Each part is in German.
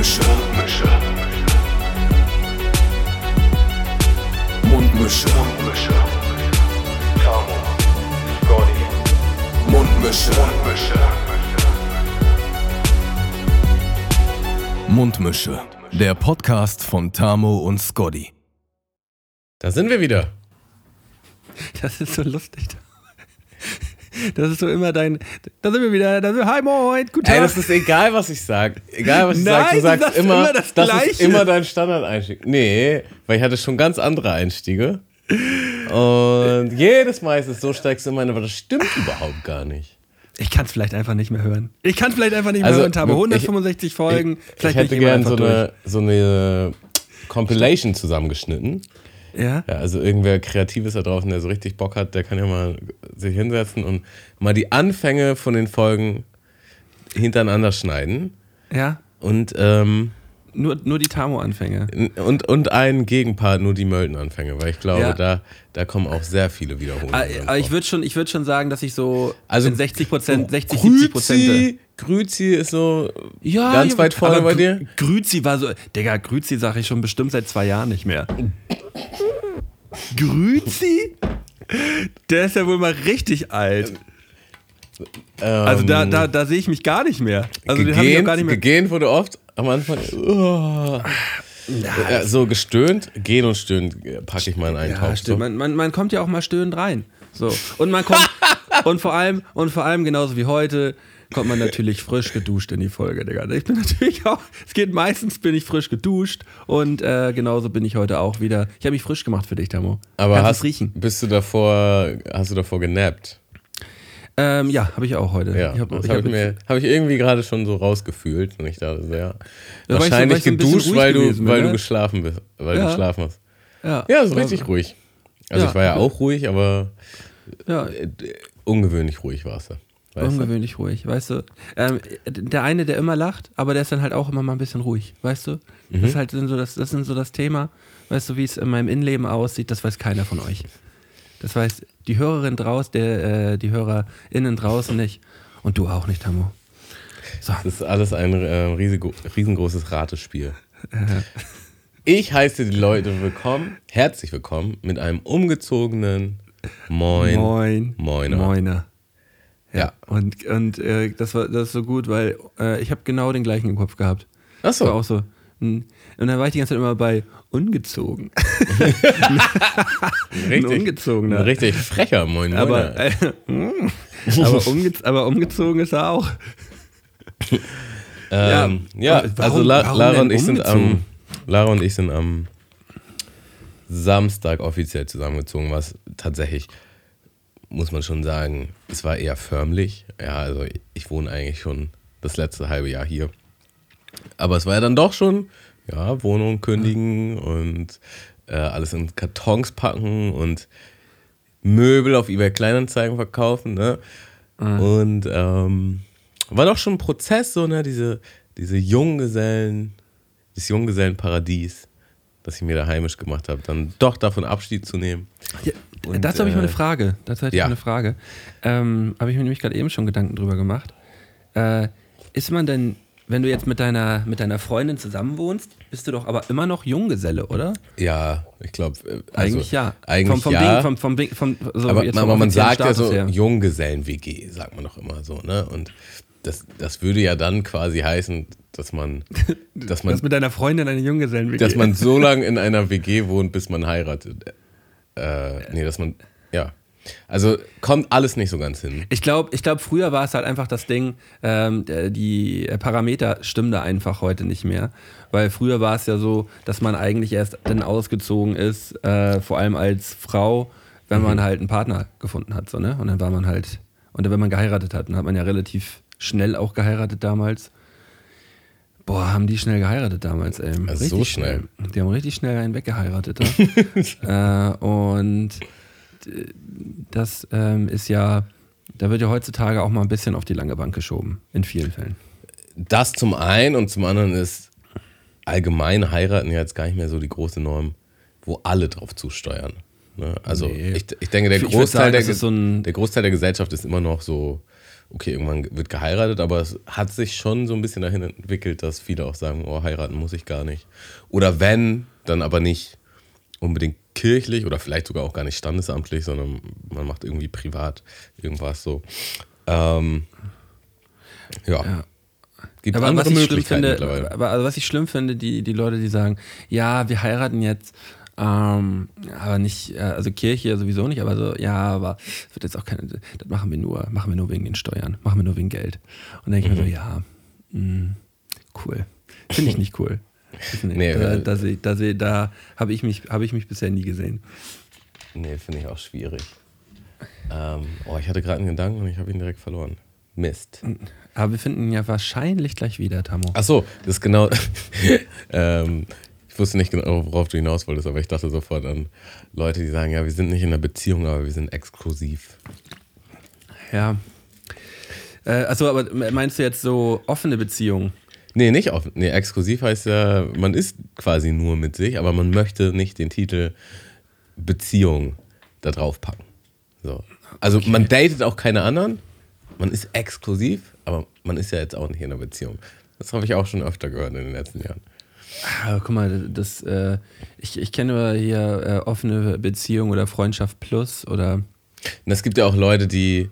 Mundmische. Mundmische. Mundmische. Tamo, Scotty, Mundmische. Mundmische. Mundmische. Der Podcast von Tamo und Scotty. Da sind wir wieder. Das ist so lustig. Das ist so immer dein. Da sind wir wieder. Da sind wir, hi moin, guten Tag. Ey, das ist egal, was ich sag. Egal, was ich Nein, sag. Du du sagst sagst immer, immer das das ist Gleiche. immer dein Standardeinstieg. Nee, weil ich hatte schon ganz andere Einstiege. Und jedes Mal ist es so, steigst du immer ein, aber das stimmt überhaupt gar nicht. ich kann es vielleicht einfach nicht mehr hören. Ich kann es vielleicht einfach nicht mehr Also, hören, ich- 165 Folgen. Ich vielleicht hätte ich immer gern so so eine Compilation zusammengeschnitten. Ja? Ja, also irgendwer Kreatives da draußen, der so richtig Bock hat, der kann ja mal sich hinsetzen und mal die Anfänge von den Folgen hintereinander schneiden. Ja? Und ähm, Nur, nur die Tamo-Anfänge. Und, und einen Gegenpart, nur die Mölden-Anfänge, weil ich glaube, Ja. da, da kommen auch sehr viele Wiederholungen. Aber drin aber ich würde schon, ich würd schon sagen, dass ich so Also, in 60 Prozent, 60, 70 Prozent. Grüzi, ist so Ja, ganz weit vorne bei dir. Grüzi war so. Digga, Grüzi sage ich schon bestimmt seit zwei Jahren nicht mehr. Grüzi? Der ist ja wohl mal richtig alt. Also da, da, da sehe ich mich gar nicht mehr. Also den habe ich auch gegähnt, gar nicht mehr. gegähnt wurde oft am Anfang oh, ja, so gestöhnt, gehen und stöhnen packe ich mal in einen Ja, Topf. So. Man, man, man kommt ja auch mal stöhnend rein. So. Und man kommt, und vor allem, und vor allem genauso wie heute, kommt man natürlich frisch geduscht in die Folge, Digga. Ich bin natürlich auch, es geht meistens, bin ich frisch geduscht und äh, genauso bin ich heute auch wieder. Ich habe mich frisch gemacht für dich, Tamo. Aber Kannst hast, es riechen? bist du davor, hast du davor genappt? Ähm, ja, habe ich auch heute. Ja, ich hab, das ich habe hab ich, hab ich irgendwie gerade schon so rausgefühlt und ich dachte, ja, ich weil wahrscheinlich ich so geduscht, weil du, gewesen weil du ne? geschlafen bist, weil Ja. du geschlafen hast. ja, Ja, so richtig ruhig. Also Ja. ich war ja auch ruhig, aber Ja, äh, ungewöhnlich ruhig warst du. Weißt du? ungewöhnlich ruhig, weißt du. Ähm, der eine, der immer lacht, aber der ist dann halt auch immer mal ein bisschen ruhig, weißt du. Mhm. Das ist halt so das, das ist so das Thema, weißt du, wie es in meinem Innenleben aussieht, das weiß keiner von euch. Das weiß die Hörerin draußen, der, äh, die HörerInnen draußen nicht und du auch nicht, Tamo. So, Das ist alles ein äh, riesengroßes Ratespiel. Ich heiße die Leute willkommen, herzlich willkommen mit einem umgezogenen Moin. moin, Moiner. Moiner. Ja. Und, und äh, das war das ist so gut, weil äh, ich habe genau den gleichen im Kopf gehabt. Das war Achso, auch so. hm. Und dann war ich die ganze Zeit immer bei ungezogen. ein richtig, ungezogener. ein richtig frecher Moin Moiner. Aber, äh, mm. aber, umge aber umgezogen ist er auch. Ähm, ja, ja, warum- also La Lara und ich sind am? Lara und ich sind am Samstag offiziell zusammengezogen, was tatsächlich muss man schon sagen, es war eher förmlich. Ja, also ich wohne eigentlich schon das letzte halbe Jahr hier. Aber es war ja dann doch schon, ja, Wohnung kündigen und äh, alles in Kartons packen und Möbel auf eBay Kleinanzeigen verkaufen, ne? Und ähm, war doch schon ein Prozess, so, ne? Diese, diese Junggesellen, das Junggesellenparadies, das ich mir da heimisch gemacht habe, dann doch davon Abschied zu nehmen. Ja, Und, dazu habe ich mal äh, eine Frage. Dazu hätte ich ja. mal eine Frage. Ähm, habe ich mir nämlich gerade eben schon Gedanken drüber gemacht. Äh, ist man denn, wenn du jetzt mit deiner, mit deiner Freundin zusammenwohnst, bist du doch aber immer noch Junggeselle, oder? Ja, ich glaube. Also, Eigentlich ja. Eigentlich vom, vom ja. Ding, vom, vom, Ding- vom, so aber, jetzt aber man sagt ja Status so her. Junggesellen-WG, sagt man doch immer so, ne? Und das, das würde ja dann quasi heißen, dass man, dass man, hast mit deiner Freundin eine Junggesellen dass man so lange in einer WG wohnt, bis man heiratet. Äh, nee, dass man, ja. Also kommt alles nicht so ganz hin. Ich glaube, ich glaub, früher war es halt einfach das Ding, ähm, die Parameter stimmen da einfach heute nicht mehr. Weil früher war es ja so, dass man eigentlich erst dann ausgezogen ist, äh, vor allem als Frau, wenn man halt einen Partner gefunden hat. So, ne? Und dann war man halt, und wenn man geheiratet hat, dann hat man ja relativ schnell auch geheiratet damals. Boah, haben die schnell geheiratet damals, ey. Also richtig so schnell. Die haben richtig schnell einen weggeheiratet. ja. äh, und d- das ähm, ist ja, da wird ja heutzutage auch mal ein bisschen auf die lange Bank geschoben, in vielen Fällen. Das zum einen und zum anderen ist allgemein heiraten ja jetzt gar nicht mehr so die große Norm, wo alle drauf zusteuern. Ne? Also Nee. ich, ich denke, der Ich Großteil, sagen, der, so der Großteil der Gesellschaft ist immer noch so, okay, irgendwann wird geheiratet, aber es hat sich schon so ein bisschen dahin entwickelt, dass viele auch sagen, oh, heiraten muss ich gar nicht. Oder wenn, dann aber nicht unbedingt kirchlich oder vielleicht sogar auch gar nicht standesamtlich, sondern man macht irgendwie privat irgendwas so. Ähm, ja. Ja. Gibt Aber andere was ich schlimm Möglichkeiten finde, mittlerweile. aber also was ich schlimm finde, die, die Leute, die sagen, ja, wir heiraten jetzt, ähm, aber nicht, äh, also Kirche sowieso nicht, aber so, ja, aber es wird jetzt auch keine, das machen wir nur, machen wir nur wegen den Steuern, machen wir nur wegen Geld. Und dann denke ich Mhm. mir so, ja, mh, cool. Finde ich nicht cool. Nee, da weil- da, da, seh- da habe ich, mich- habe ich mich bisher nie gesehen. Nee, finde ich auch schwierig. Ähm, oh, ich hatte gerade einen Gedanken und ich habe ihn direkt verloren. Mist. Aber wir finden ihn ja wahrscheinlich gleich wieder, Tamo. Ach so, das ist genau. ähm, ich wusste nicht genau, worauf du hinaus wolltest, aber ich dachte sofort an Leute, die sagen, ja, wir sind nicht in einer Beziehung, aber wir sind exklusiv. Ja. Äh, achso, aber meinst du jetzt so offene Beziehungen? Nee, nicht offen. Nee, exklusiv heißt ja, man ist quasi nur mit sich, aber man möchte nicht den Titel Beziehung da drauf packen. So. Also man datet auch keine anderen, man ist exklusiv, aber man ist ja jetzt auch nicht in einer Beziehung. Das habe ich auch schon öfter gehört in den letzten Jahren. Ah, guck mal, das, äh, ich, ich kenne hier äh, offene Beziehung oder Freundschaft plus oder Und es gibt ja auch Leute, die,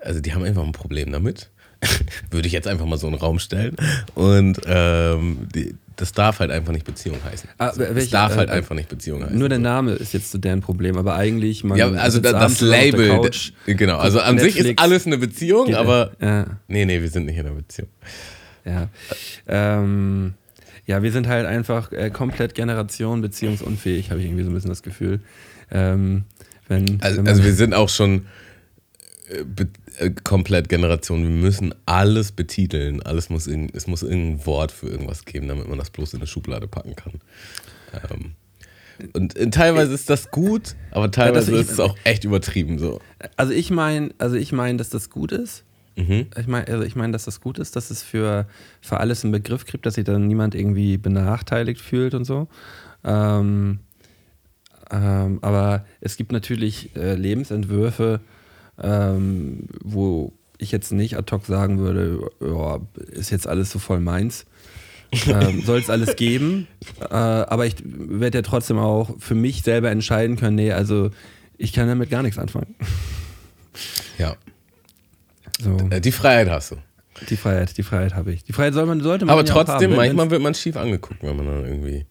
also die haben einfach ein Problem damit. Würde ich jetzt einfach mal so in den Raum stellen. Und ähm, die, das darf halt einfach nicht Beziehung heißen. Ah, welche- darf halt äh, einfach nicht Beziehung heißen. nur der Name ist jetzt so deren Problem, aber eigentlich man ja, also da, das Label, Couch, genau. Also an sich ist Netflix. alles eine Beziehung, aber ja, nee, nee, wir sind nicht in einer Beziehung. ja. Ähm, ja, wir sind halt einfach äh, komplett Generation beziehungsunfähig, habe ich irgendwie so ein bisschen das Gefühl. Ähm, wenn, Also, wenn also wir sind auch schon äh, äh, komplett Generation. Wir müssen alles betiteln. Alles muss irgend, es muss irgendein Wort für irgendwas geben, damit man das bloß in eine Schublade packen kann. Ähm, und äh, teilweise ist das gut, aber teilweise ich- ist es auch echt übertrieben so. Also ich meine, also ich meine, dass das gut ist. Mhm. Ich meine, also ich meine, dass das gut ist, dass es für, für alles einen Begriff gibt, dass sich dann niemand irgendwie benachteiligt fühlt und so. Ähm, ähm, aber es gibt natürlich äh, Lebensentwürfe, ähm, wo ich jetzt nicht ad hoc sagen würde, ja, ist jetzt alles so voll meins. ähm, Soll es alles geben, äh, aber ich werde ja trotzdem auch für mich selber entscheiden können, nee, also ich kann damit gar nichts anfangen. Ja. So. Äh, Die Freiheit hast du. Die Freiheit, die Freiheit habe ich. Die Freiheit soll man, sollte man Aber ja trotzdem, haben, manchmal wird man schief angeguckt, wenn man dann irgendwie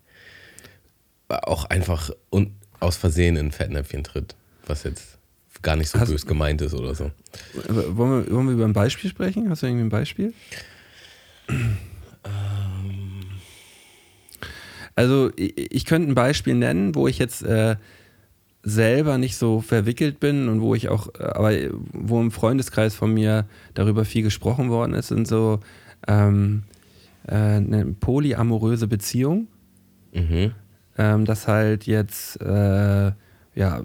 auch einfach un aus Versehen in ein Fettnäpfchen tritt, was jetzt gar nicht so Hast- bös gemeint ist oder so. wollen, wir, wollen wir über ein Beispiel sprechen? Hast du irgendwie ein Beispiel? Also ich, ich könnte ein Beispiel nennen, wo ich jetzt äh, selber nicht so verwickelt bin und wo ich auch, äh, aber wo im Freundeskreis von mir darüber viel gesprochen worden ist, sind so ähm, äh, eine polyamoröse Beziehung. Mhm. ähm, dass halt jetzt äh, ja, äh,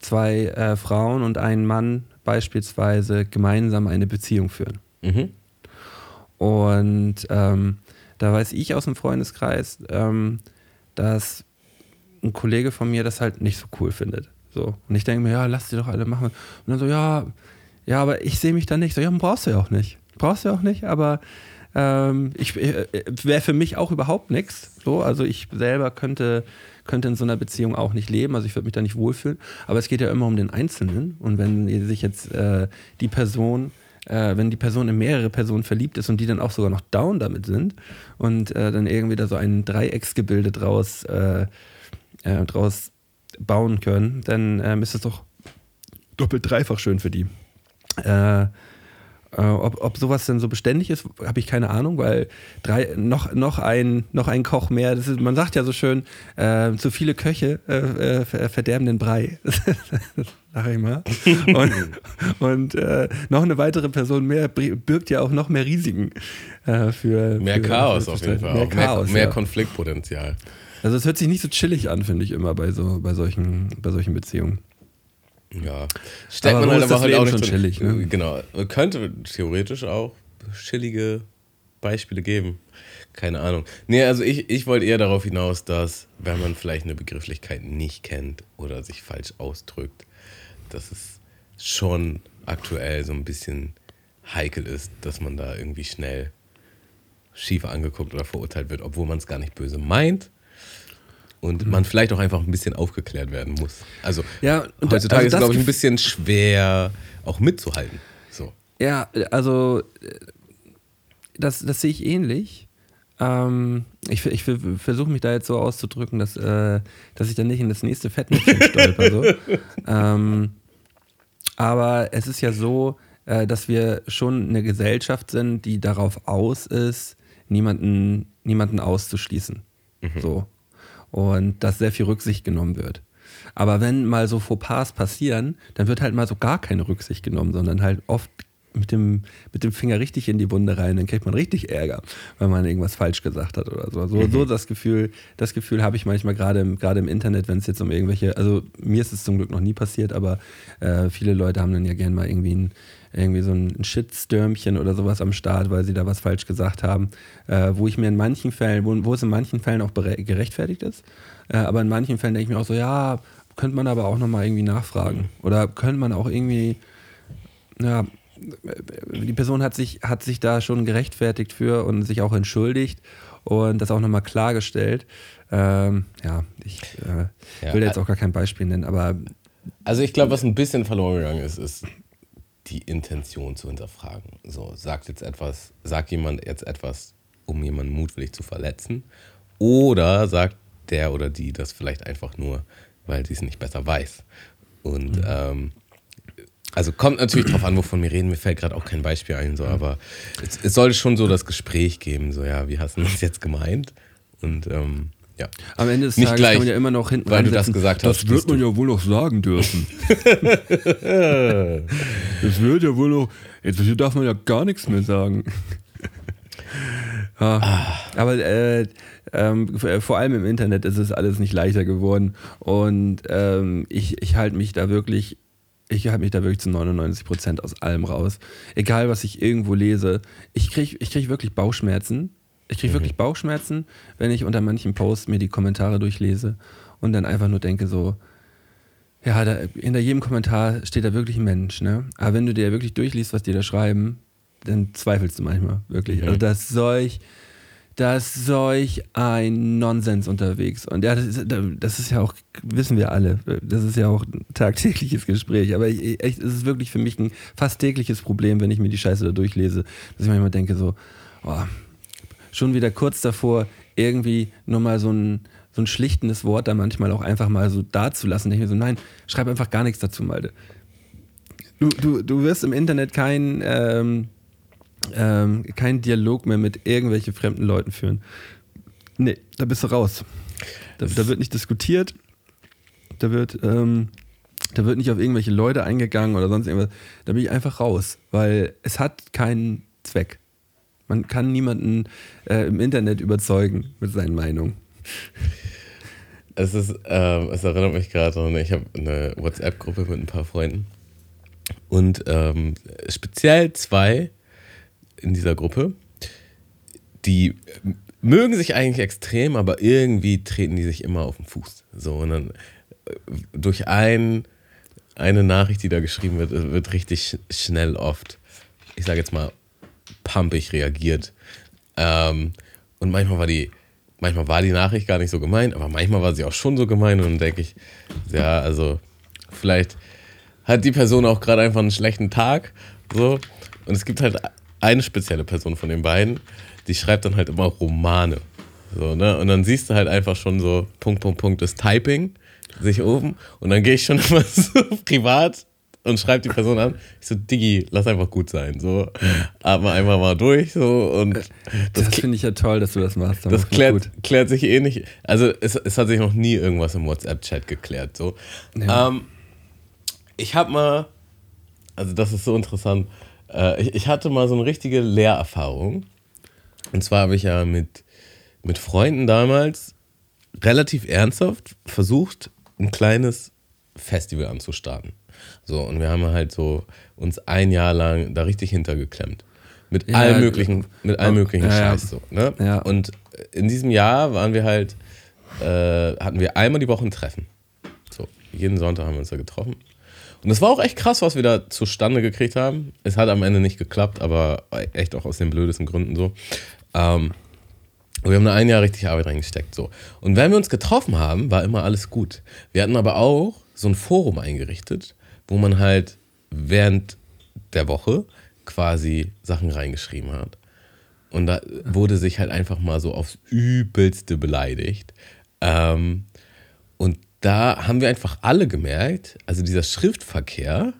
zwei äh, Frauen und ein Mann beispielsweise gemeinsam eine Beziehung führen. Mhm. Und ähm, da weiß ich aus dem Freundeskreis, ähm, dass ein Kollege von mir das halt nicht so cool findet. So. Und ich denke mir, ja, lass die doch alle machen. Und dann so, ja, ja, aber ich sehe mich da nicht. So, ja, brauchst du ja auch nicht. Brauchst du ja auch nicht, aber ähm, ich äh, wäre für mich auch überhaupt nichts. So, also ich selber könnte, könnte in so einer Beziehung auch nicht leben, also ich würde mich da nicht wohlfühlen. Aber es geht ja immer um den Einzelnen. Und wenn sich jetzt äh, die Person äh, wenn die Person in mehrere Personen verliebt ist und die dann auch sogar noch down damit sind und äh, dann irgendwie da so ein Dreiecksgebilde draus, äh, äh, draus bauen können, dann ähm, ist es doch doppelt dreifach schön für die. Äh, äh, ob, ob sowas denn so beständig ist, habe ich keine Ahnung, weil drei, noch, noch, ein, noch ein Koch mehr, das ist, man sagt ja so schön, äh, zu viele Köche äh, äh, ver- verderben den Brei. Sag ich mal. Und, und äh, noch eine weitere Person mehr birgt ja auch noch mehr Risiken äh, für Mehr für, Chaos für auf jeden Fall. Mehr auch mehr, Chaos. mehr ja. Konfliktpotenzial. Also es hört sich nicht so chillig an, finde ich immer bei so bei solchen bei solchen Beziehungen. Ja. Stellt Aber man halt ist aber das halt auch schon chillig, ne? Genau. Könnte theoretisch auch chillige Beispiele geben. keine Ahnung. Nee, also ich, ich wollte eher darauf hinaus, dass, wenn man vielleicht eine Begrifflichkeit nicht kennt oder sich falsch ausdrückt, dass es schon aktuell so ein bisschen heikel ist, dass man da irgendwie schnell schief angeguckt oder verurteilt wird, obwohl man es gar nicht böse meint. Und man vielleicht auch einfach ein bisschen aufgeklärt werden muss. Also Ja, und heutzutage also ist glaube ich, ein bisschen schwer, auch mitzuhalten. So. Ja, also äh, das, das sehe ich ähnlich. Ähm, ich ich versuche mich da jetzt so auszudrücken, dass, äh, dass ich dann nicht in das nächste Fettnäpfchen stolper. So. ähm, aber es ist ja so, äh, dass wir schon eine Gesellschaft sind, die darauf aus ist, niemanden, niemanden auszuschließen. So. Und dass sehr viel Rücksicht genommen wird. Aber wenn mal so Fauxpas passieren, dann wird halt mal so gar keine Rücksicht genommen, sondern halt oft mit dem, mit dem Finger richtig in die Wunde rein, dann kriegt man richtig Ärger, weil man irgendwas falsch gesagt hat oder so. So, so das Gefühl, das Gefühl habe ich manchmal gerade im, gerade im Internet, wenn es jetzt um irgendwelche, also mir ist es zum Glück noch nie passiert, aber äh, viele Leute haben dann ja gern mal irgendwie ein, irgendwie so ein Shitstürmchen oder sowas am Start, weil sie da was falsch gesagt haben, äh, wo ich mir in manchen Fällen, wo, wo es in manchen Fällen auch gerechtfertigt ist, äh, aber in manchen Fällen denke ich mir auch so, ja, könnte man aber auch nochmal irgendwie nachfragen. Oder könnte man auch irgendwie, ja, die Person hat sich, hat sich da schon gerechtfertigt für und sich auch entschuldigt und das auch nochmal klargestellt. Ähm, ja, ich äh, Ja, will jetzt auch gar kein Beispiel nennen, aber Also ich glaube, was ein bisschen verloren gegangen ist, ist die Intention zu hinterfragen. So, sagt jetzt etwas, sagt jemand jetzt etwas, um jemanden mutwillig zu verletzen? Oder sagt der oder die das vielleicht einfach nur, weil sie es nicht besser weiß? Und ähm, also kommt natürlich drauf an, wovon wir reden. Mir fällt gerade auch kein Beispiel ein, so, aber es, es sollte schon so das Gespräch geben, so ja, wie hast du das jetzt gemeint? Und ähm, ja. am Ende des Nicht Tages gleich, kann man ja immer noch hinten weil du das gesagt Das hast, wird schließt man ja wohl noch sagen dürfen. das wird ja wohl noch, jetzt darf man ja gar nichts mehr sagen. Ja, Aber äh, ähm, f- vor allem im Internet ist es alles nicht leichter geworden. Und ähm, ich, ich halte mich da wirklich, ich halte mich da wirklich zu 99 Prozent aus allem raus. Egal, was ich irgendwo lese. Ich kriege ich krieg wirklich Bauchschmerzen. Ich kriege wirklich Bauchschmerzen, wenn ich unter manchen Posts mir die Kommentare durchlese und dann einfach nur denke so, ja, da, hinter jedem Kommentar steht da wirklich ein Mensch, ne? Aber wenn du dir wirklich durchliest, was die da schreiben, dann zweifelst du manchmal, wirklich. Also da ist solch, da ist solch ein Nonsens unterwegs. Und ja, das ist, das ist ja auch, wissen wir alle, das ist ja auch ein tagtägliches Gespräch. Aber ich, echt, es ist wirklich für mich ein fast tägliches Problem, wenn ich mir die Scheiße da durchlese, dass ich manchmal denke so, oh, schon wieder kurz davor, irgendwie nur mal so ein, so ein schlichtendes Wort da manchmal auch einfach mal so dazulassen. Ich mir so, nein, schreib einfach gar nichts dazu, Malte. Du, du, du wirst im Internet kein, ähm, ähm, keinen Dialog mehr mit irgendwelchen fremden Leuten führen. Nee, da bist du raus. Da, da wird nicht diskutiert, da wird, ähm, da wird nicht auf irgendwelche Leute eingegangen oder sonst irgendwas. Da bin ich einfach raus, weil es hat keinen Zweck. Man kann niemanden äh, im Internet überzeugen mit seinen Meinungen. Es ist, ähm, es erinnert mich gerade daran, ich habe eine WhatsApp-Gruppe mit ein paar Freunden. Und ähm, speziell zwei in dieser Gruppe, die mögen sich eigentlich extrem, aber irgendwie treten die sich immer auf den Fuß. So, und dann äh, durch ein, eine Nachricht, die da geschrieben wird, wird richtig sch- schnell oft, ich sage jetzt mal, pumpig reagiert. Ähm, und manchmal war die, manchmal war die Nachricht gar nicht so gemeint, aber manchmal war sie auch schon so gemeint und dann denke ich, ja, also vielleicht hat die Person auch gerade einfach einen schlechten Tag. So. Und es gibt halt eine spezielle Person von den beiden, die schreibt dann halt immer Romane. So, ne? Und dann siehst du halt einfach schon so Punkt, Punkt, Punkt, das Typing sich oben. Und dann gehe ich schon immer so privat und schreibe die Person an. Ich so, Diggi, lass einfach gut sein. So, atme einfach mal durch. So, und das, Das, finde ich ja toll, dass du das machst. das finde ich klärt, klärt sich eh nicht. Also es, es hat sich noch nie irgendwas im WhatsApp-Chat geklärt. So. Ja. Ähm, ich habe mal, also das ist so interessant, äh, ich, ich hatte mal so eine richtige Lehrerfahrung. Und zwar habe ich ja mit, mit Freunden damals relativ ernsthaft versucht, ein kleines Festival anzustarten. So, und wir haben halt so uns ein Jahr lang da richtig hintergeklemmt. Mit Ja, allem möglichen, mit allem möglichen ja. Scheiß so. Ne? Ja. Und in diesem Jahr waren wir halt, äh, hatten wir einmal die Woche ein Treffen. So, jeden Sonntag haben wir uns da getroffen. Und es war auch echt krass, was wir da zustande gekriegt haben. Es hat am Ende nicht geklappt, aber echt auch aus den blödesten Gründen so. Ähm, wir haben da ein Jahr richtig Arbeit reingesteckt. So. Und wenn wir uns getroffen haben, war immer alles gut. Wir hatten aber auch so ein Forum eingerichtet, wo man halt während der Woche quasi Sachen reingeschrieben hat. Und da wurde sich halt einfach mal so aufs Übelste beleidigt. Ähm, und da haben wir einfach alle gemerkt, also dieser Schriftverkehr,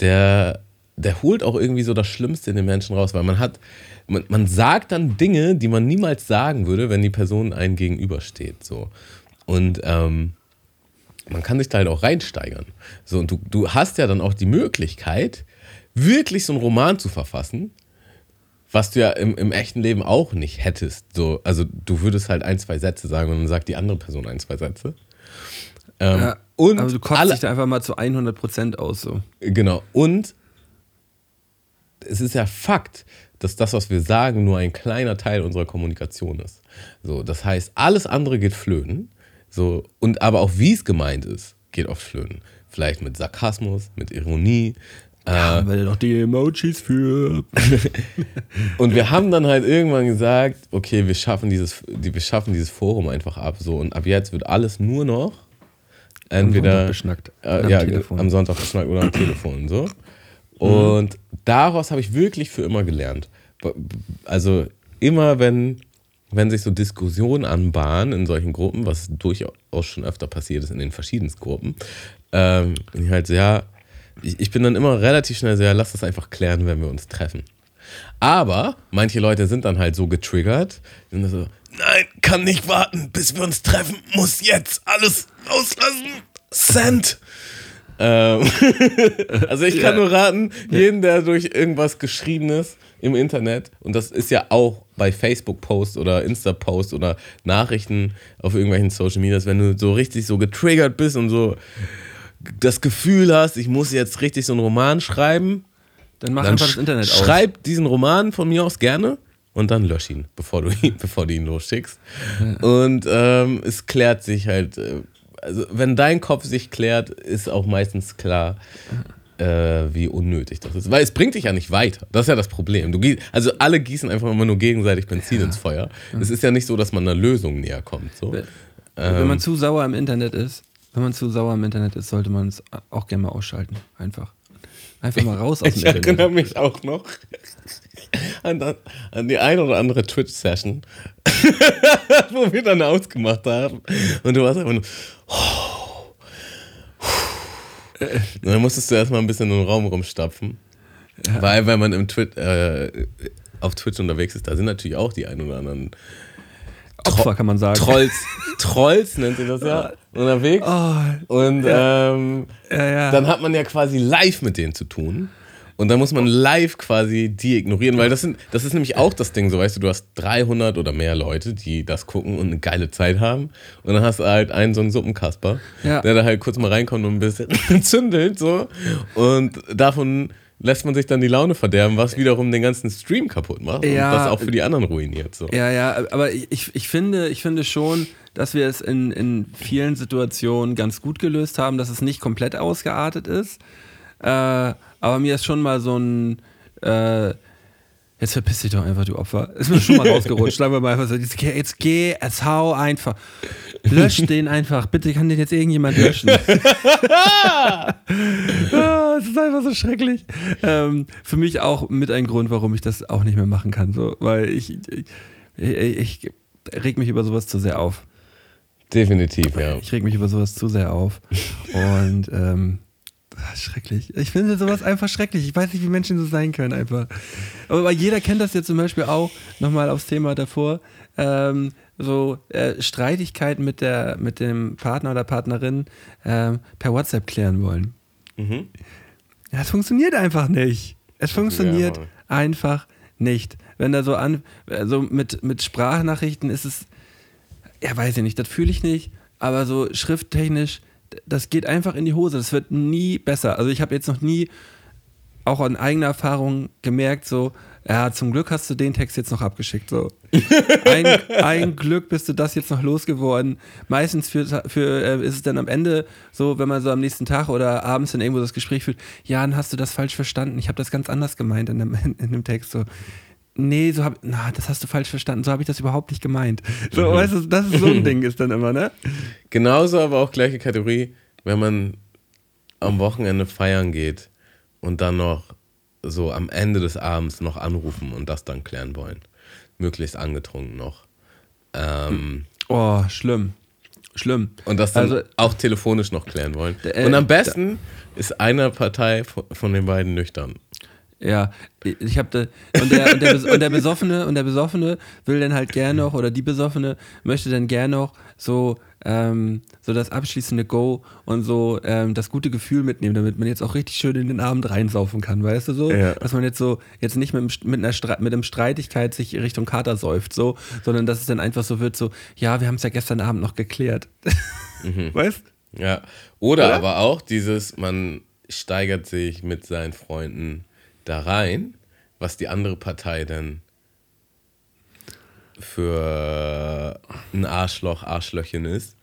der, der holt auch irgendwie so das Schlimmste in den Menschen raus, weil man hat, man, man sagt dann Dinge, die man niemals sagen würde, wenn die Person einem gegenübersteht. So. Und ähm, man kann sich da halt auch reinsteigern. So, und du, du hast ja dann auch die Möglichkeit, wirklich so einen Roman zu verfassen, was du ja im, im echten Leben auch nicht hättest. So, also du würdest halt ein, zwei Sätze sagen und dann sagt die andere Person ein, zwei Sätze. Ähm, Ja, und aber du kotzt alle, dich da einfach mal zu 100% aus. So. Genau. Und es ist ja Fakt, dass das, was wir sagen, nur ein kleiner Teil unserer Kommunikation ist. So, das heißt, alles andere geht flöten. So, und aber auch wie es gemeint ist, geht oft flöten. Vielleicht mit Sarkasmus, mit Ironie. Äh, Haben wir denn noch die Emojis für? und wir haben dann halt irgendwann gesagt, okay, wir schaffen dieses, die, wir schaffen dieses Forum einfach ab. So, und ab jetzt wird alles nur noch entweder Sonntag beschnackt. Äh, Am ja, Telefon. am Sonntag beschnackt oder am Telefon so. Und daraus habe ich wirklich für immer gelernt. Also immer wenn, wenn sich so Diskussionen anbahnen in solchen Gruppen, was durchaus schon öfter passiert ist in den verschiedensten Gruppen, ähm, bin ich halt so, ja, ich, ich bin dann immer relativ schnell so, ja, lass das einfach klären, wenn wir uns treffen. Aber manche Leute sind dann halt so getriggert, sind so, nein, kann nicht warten, bis wir uns treffen, muss jetzt alles rauslassen. Send. Ähm, also ich kann nur raten, jeden, der durch irgendwas Geschriebenes im Internet, und das ist ja auch bei Facebook-Posts oder Insta-Posts oder Nachrichten auf irgendwelchen Social Medias, wenn du so richtig so getriggert bist und so das Gefühl hast, ich muss jetzt richtig so einen Roman schreiben, Dann mach dann einfach das Internet aus. schreib diesen Roman von mir aus gerne und dann lösch ihn, bevor du ihn, bevor du ihn losschickst. Und ähm, es klärt sich halt, äh, also wenn dein Kopf sich klärt, ist auch meistens klar, äh, wie unnötig das ist. Weil es bringt dich ja nicht weiter. Das ist ja das Problem. Du also alle gießen einfach immer nur gegenseitig Benzin ins Feuer. Es ist ja nicht so, dass man einer Lösung näher kommt. So. Wenn Ähm. man zu sauer im Internet ist, wenn man zu sauer im Internet ist, sollte man es auch gerne mal ausschalten. Einfach. Einfach mal raus aus dem Ich Internet. erinnere mich auch noch an, an die ein oder andere Twitch-Session, wo wir dann ausgemacht haben. Und du warst einfach nur. Und dann musstest du erstmal ein bisschen im Raum rumstapfen. Weil, wenn man im Twit äh, auf Twitch unterwegs ist, da sind natürlich auch die ein oder anderen Opfer kann man sagen. Trolls, Trolls nennt ihr das ja, unterwegs. Oh, Und ähm, ja, ja. dann hat man ja quasi live mit denen zu tun. Und dann muss man live quasi die ignorieren, weil das, sind, das ist nämlich auch das Ding, so weißt du, du hast 300 oder mehr Leute, die das gucken und eine geile Zeit haben. Und dann hast du halt einen so einen Suppenkasper, Ja. der da halt kurz mal reinkommt und ein bisschen zündelt so. Und davon lässt man sich dann die Laune verderben, was wiederum den ganzen Stream kaputt macht Ja. und das auch für die anderen ruiniert. So. Ja, ja, aber ich, ich, finde, ich finde schon, dass wir es in, in vielen Situationen ganz gut gelöst haben, dass es nicht komplett ausgeartet ist. Äh, aber mir ist schon mal so ein. Äh, jetzt verpiss dich doch einfach, du Opfer. Ist mir schon mal rausgerutscht. Sagen wir mal einfach so: jetzt geh, jetzt geh, es hau einfach. Lösch den einfach. Bitte kann den jetzt irgendjemand löschen. Ah, Es ist einfach so schrecklich. Ähm, für mich auch mit ein Grund, warum ich das auch nicht mehr machen kann. So, weil ich, ich, ich, ich reg mich über sowas zu sehr auf. Definitiv, ja. Ich reg mich über sowas zu sehr auf. Und ähm, ah, schrecklich. Ich finde sowas einfach schrecklich. Ich weiß nicht, wie Menschen so sein können einfach. Aber jeder kennt das ja zum Beispiel auch, nochmal aufs Thema davor, ähm, so äh, Streitigkeiten mit, der, mit dem Partner oder Partnerin ähm, per WhatsApp klären wollen. Mhm. Ja, es funktioniert einfach nicht. Es funktioniert Mann. einfach nicht. Wenn da so an, also mit, mit Sprachnachrichten ist es, ja, weiß ich nicht, das fühle ich nicht, aber so schrifttechnisch, das geht einfach in die Hose. Das wird nie besser. Also ich habe jetzt noch nie auch an eigener Erfahrung gemerkt, so, ja, zum Glück hast du den Text jetzt noch abgeschickt. So. Ein, ein Glück bist du das jetzt noch losgeworden. Meistens für, für, äh, ist es dann am Ende so, wenn man so am nächsten Tag oder abends dann irgendwo das Gespräch führt, ja, dann hast du das falsch verstanden. Ich habe das ganz anders gemeint in dem, in dem Text. So. Nee, so hab, na, das hast du falsch verstanden. So habe ich das überhaupt nicht gemeint. So, weißt du, das ist so ein Ding ist dann immer, ne? Genauso aber auch gleiche Kategorie, wenn man am Wochenende feiern geht und dann noch so am Ende des Abends noch anrufen und das dann klären wollen. Möglichst angetrunken noch. Ähm, Oh, schlimm. Schlimm. und das dann Also- auch telefonisch noch klären wollen. Äh, und am besten ist eine Partei von, von den beiden nüchtern. Ja, ich habe da und der, und, der, und der Besoffene und der Besoffene will dann halt gerne noch oder die Besoffene möchte dann gerne noch so ähm, so das abschließende Go und so ähm, das gute Gefühl mitnehmen, damit man jetzt auch richtig schön in den Abend reinsaufen kann, weißt du so, Ja. dass man jetzt so jetzt nicht mit, mit einer Stre mit einem Streitigkeit sich Richtung Kater säuft, so, sondern dass es dann einfach so wird, so ja, wir haben es ja gestern Abend noch geklärt, weißt? Ja. Oder, Oder? aber auch dieses, man steigert sich mit seinen Freunden da rein, was die andere Partei denn für ein Arschloch, Arschlöchchen ist.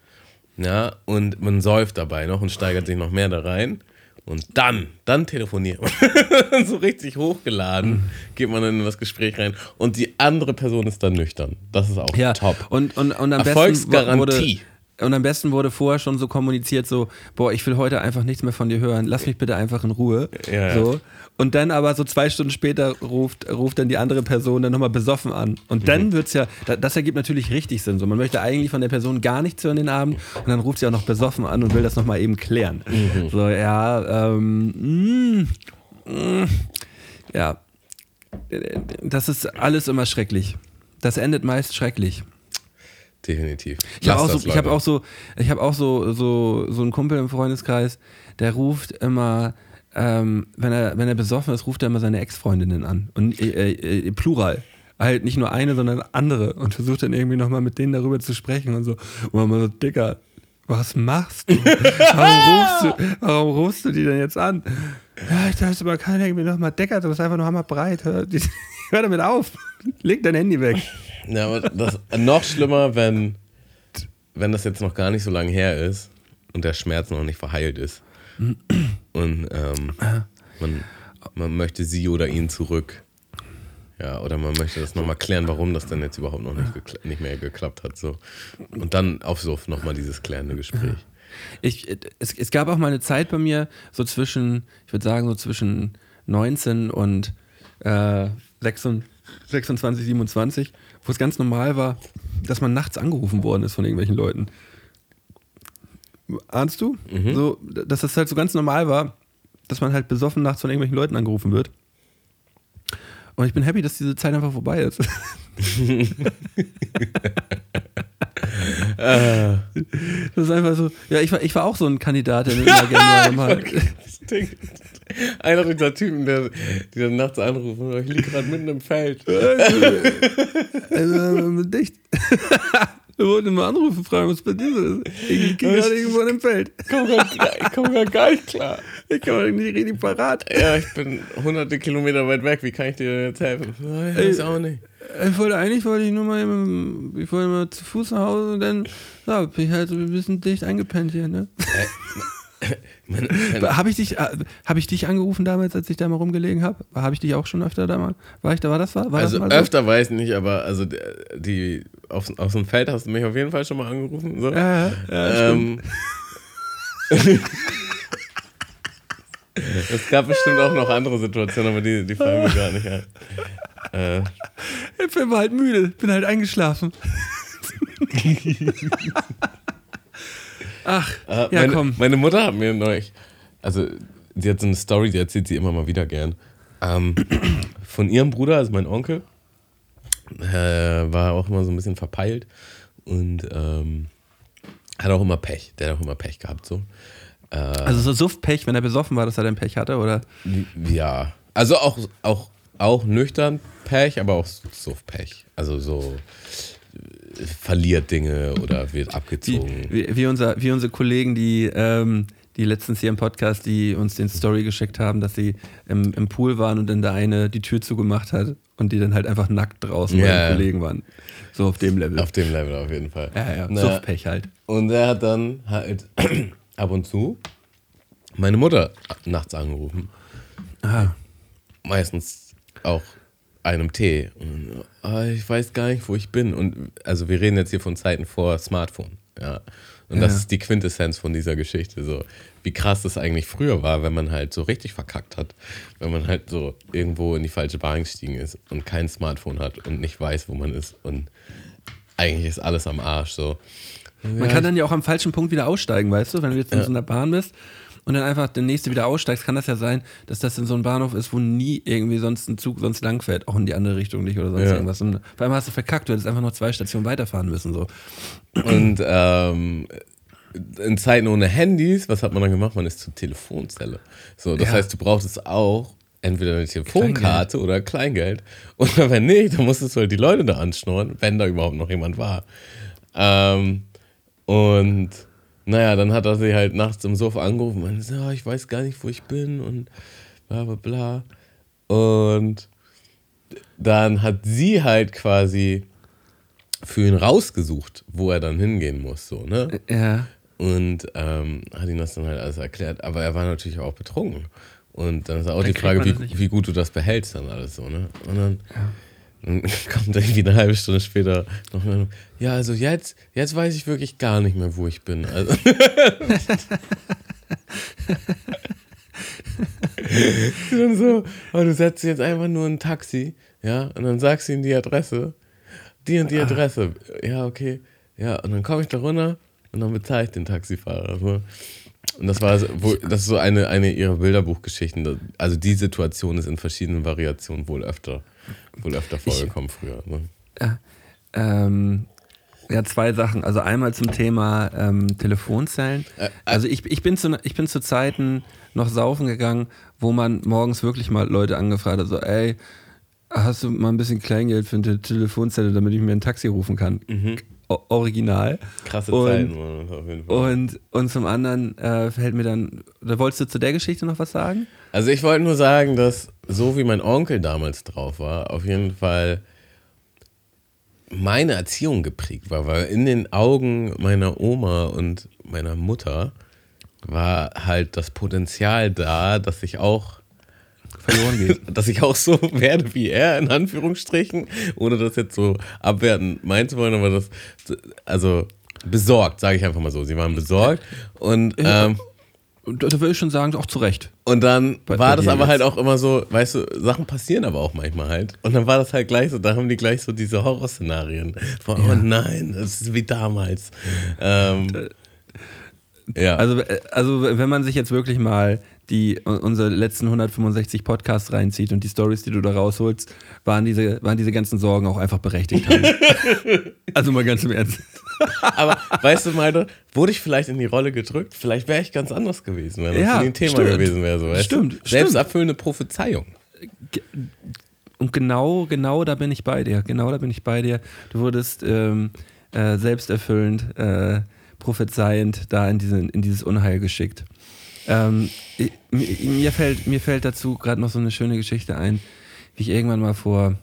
Ja, und man säuft dabei noch und steigert sich noch mehr da rein. Und dann, dann telefoniert man. so richtig hochgeladen geht man in das Gespräch rein. Und die andere Person ist dann nüchtern. Das ist auch Ja, top. Und, und, und am besten Erfolgsgarantie. wurde und am besten wurde vorher schon so kommuniziert, so, boah, ich will heute einfach nichts mehr von dir hören, lass mich bitte einfach in Ruhe. Ja. So. Und dann aber so zwei Stunden später ruft, ruft dann die andere Person dann nochmal besoffen an. Und Mhm. dann wird's ja, da- das ergibt natürlich richtig Sinn. So, man möchte eigentlich von der Person gar nichts hören den Abend und dann ruft sie auch noch besoffen an und will das nochmal eben klären. Mhm. So, ja, ähm, mm, mm, ja, das ist alles immer schrecklich. Das endet meist schrecklich. Definitiv. Ich habe auch, so, ich hab auch so, ich habe auch so, so, so einen Kumpel im Freundeskreis, der ruft immer, ähm, wenn er, wenn er besoffen ist, ruft er immer seine Ex-Freundinnen an. Und äh, äh, plural. Halt nicht nur eine, sondern andere. Und versucht dann irgendwie nochmal mit denen darüber zu sprechen und so. Und man so, Dicker, was machst du? Warum rufst du, warum rufst du die denn jetzt an? Ja, ich dachte, man kann irgendwie nochmal Decker, du bist einfach nur hammerbreit. Hör, damit auf. Leg dein Handy weg. Ja, aber das noch schlimmer, wenn, wenn das jetzt noch gar nicht so lange her ist und der Schmerz noch nicht verheilt ist. Und ähm, man, man möchte sie oder ihn zurück. Ja, oder man möchte das nochmal klären, warum das denn jetzt überhaupt noch nicht, gekla- nicht mehr geklappt hat. So. Und dann auf so nochmal dieses klärende Gespräch. Ich, es, es gab auch mal eine Zeit bei mir, so zwischen, ich würde sagen, so zwischen 19 und äh, 26, 26, 27, wo es ganz normal war, dass man nachts angerufen worden ist von irgendwelchen Leuten. Ahnst du? So, dass das halt so ganz normal war, dass man halt besoffen nachts von irgendwelchen Leuten angerufen wird. Und ich bin happy, dass diese Zeit einfach vorbei ist. Das ist einfach so. Ja, ich war, ich war auch so ein Kandidat, der immer gerne mal. Einer dieser Typen, der, die dann nachts anrufen, ich liege gerade mitten im Feld. Also, dicht. Wir wollten mal anrufen, fragen, was bei dir so ist. Ich liege gerade irgendwo dem Feld. Ich komme grad gar nicht klar. Ich komme nicht richtig parat. Ja, ich bin hunderte Kilometer weit weg. Wie kann ich dir denn jetzt helfen? Ich weiß auch nicht. Ich wollte eigentlich wollte ich nur mal, eben, ich wollte mal zu Fuß nach Hause und dann ja, bin ich halt so ein bisschen dicht eingepennt hier. Ne? Habe ich dich, äh, habe ich dich angerufen damals, als ich da mal rumgelegen habe? Habe ich dich auch schon öfter da mal? War ich da? War das war? war also das mal so? öfter weiß ich nicht, aber also die, auf, auf so einem Feld hast du mich auf jeden Fall schon mal angerufen. So. Ja, ja, ähm, es gab bestimmt auch noch andere Situationen, aber die, die fallen mir gar nicht ein. Äh, Ich bin halt müde, bin halt eingeschlafen. Ach, äh, ja meine, komm. meine Mutter hat mir neulich, also sie hat so eine Story, die erzählt sie immer mal wieder gern. Ähm, von ihrem Bruder, also mein Onkel, äh, war auch immer so ein bisschen verpeilt und ähm, hat auch immer Pech. Der hat auch immer Pech gehabt so. Also so Suftpech, wenn er besoffen war, dass er dann Pech hatte, oder? Ja, also auch, auch, auch nüchtern Pech, aber auch Suff-Pech. Also so äh, verliert Dinge oder wird abgezogen. wie, wie, unser, wie unsere Kollegen, die, ähm, die letztens hier im Podcast, die uns den Story geschickt haben, dass sie im, im Pool waren und dann der eine die Tür zugemacht hat und die dann halt einfach nackt draußen Ja, bei ja. den Kollegen waren. So auf dem Level. Auf dem Level auf jeden Fall. ja, ja. Na, Suchtpech halt. Und er hat dann halt ab und zu meine Mutter nachts angerufen. Ah, Meistens auch einem Tee. Und, ah, ich weiß gar nicht, wo ich bin. Und also wir reden jetzt hier von Zeiten vor Smartphone. Ja. Und das Ja. ist die Quintessenz von dieser Geschichte. So, wie krass das eigentlich früher war, wenn man halt so richtig verkackt hat. Wenn man halt so irgendwo in die falsche Bahn gestiegen ist und kein Smartphone hat und nicht weiß, wo man ist. Und eigentlich ist alles am Arsch. So. Man kann dann ja auch am falschen Punkt wieder aussteigen, weißt du? Wenn du jetzt in so einer Bahn bist und dann einfach der nächste wieder aussteigst, kann das ja sein, dass das in so einem Bahnhof ist, wo nie irgendwie sonst ein Zug sonst langfährt, auch in die andere Richtung nicht oder sonst Ja. irgendwas. Und vor allem hast du verkackt, du hättest einfach noch zwei Stationen weiterfahren müssen. So. Und ähm, in Zeiten ohne Handys, was hat man dann gemacht? Man ist zur Telefonzelle. So, das Ja. heißt, du brauchst auch entweder eine Telefonkarte oder Kleingeld. Und wenn nicht, dann musstest du halt die Leute da anschnorren, wenn da überhaupt noch jemand war. Ähm, und naja, dann hat er sie halt nachts im Sofa angerufen und so, "Ja, ich weiß gar nicht, wo ich bin und bla bla bla. Und dann hat sie halt quasi für ihn rausgesucht, wo er dann hingehen muss, so, ne? Ja. Und ähm, hat ihm das dann halt alles erklärt. Aber er war natürlich auch betrunken. Und dann ist auch Dann die Frage, wie, wie gut du das behältst dann alles so, ne? Und dann, dann kommt irgendwie eine halbe Stunde später noch eine, ja, also jetzt, jetzt weiß ich wirklich gar nicht mehr, wo ich bin. Also, dann so, aber du setzt jetzt einfach nur ein Taxi, ja, und dann sagst du ihm die Adresse, die und die Adresse, ja, okay, ja, und dann komme ich da runter und dann bezahle ich den Taxifahrer. So. Und das war so, wo, das ist so eine, eine ihrer Bilderbuchgeschichten. Also die Situation ist in verschiedenen Variationen wohl öfter, wohl öfter vorgekommen früher. Ne? Ähm, ja, zwei Sachen. Also einmal zum Thema ähm, Telefonzellen. Also ich, ich, bin zu, ich bin zu Zeiten noch saufen gegangen, wo man morgens wirklich mal Leute angefragt hat, so, ey, hast du mal ein bisschen Kleingeld für eine Telefonzelle, damit ich mir ein Taxi rufen kann? O original. Krasse Und- Zeiten, Mann, auf jeden Fall. Und, und zum anderen äh, fällt mir dann, oder wolltest du zu der Geschichte noch was sagen? Also ich wollte nur sagen, dass so wie mein Onkel damals drauf war, auf jeden Fall meine Erziehung geprägt war, weil in den Augen meiner Oma und meiner Mutter war halt das Potenzial da, dass ich auch Verloren geht. dass ich auch so werde wie er, in Anführungsstrichen, ohne das jetzt so abwertend meinen zu wollen, aber das, also besorgt, sage ich einfach mal so. Sie waren besorgt und ähm, da würde ich schon sagen, auch zu Recht. und dann Bei- war das aber halt jetzt. auch immer so, weißt du, Sachen passieren aber auch manchmal halt. Und dann war das halt gleich so, da haben die gleich so diese Horrorszenarien. Von, oh nein, das ist wie damals. Ähm, ja. Also, äh, also wenn man sich jetzt wirklich mal die unsere letzten 165 Podcasts reinzieht und die Stories, die du da rausholst, waren diese, waren diese ganzen Sorgen auch einfach berechtigt. Also mal ganz im Ernst. aber weißt du, Malte, wurde ich vielleicht in die Rolle gedrückt? Vielleicht wäre ich ganz anders gewesen, wenn das Ja, ein Thema stimmt. gewesen wäre. So, Stimmt. Selbsterfüllende Prophezeiung. Und genau, genau da bin ich bei dir. Genau da bin ich bei dir. Du wurdest ähm, äh, selbsterfüllend, äh, prophezeiend da in, diesen, in dieses Unheil geschickt. Ähm, ich, mir, fällt, mir fällt dazu gerade noch so eine schöne Geschichte ein, wie ich irgendwann mal vor,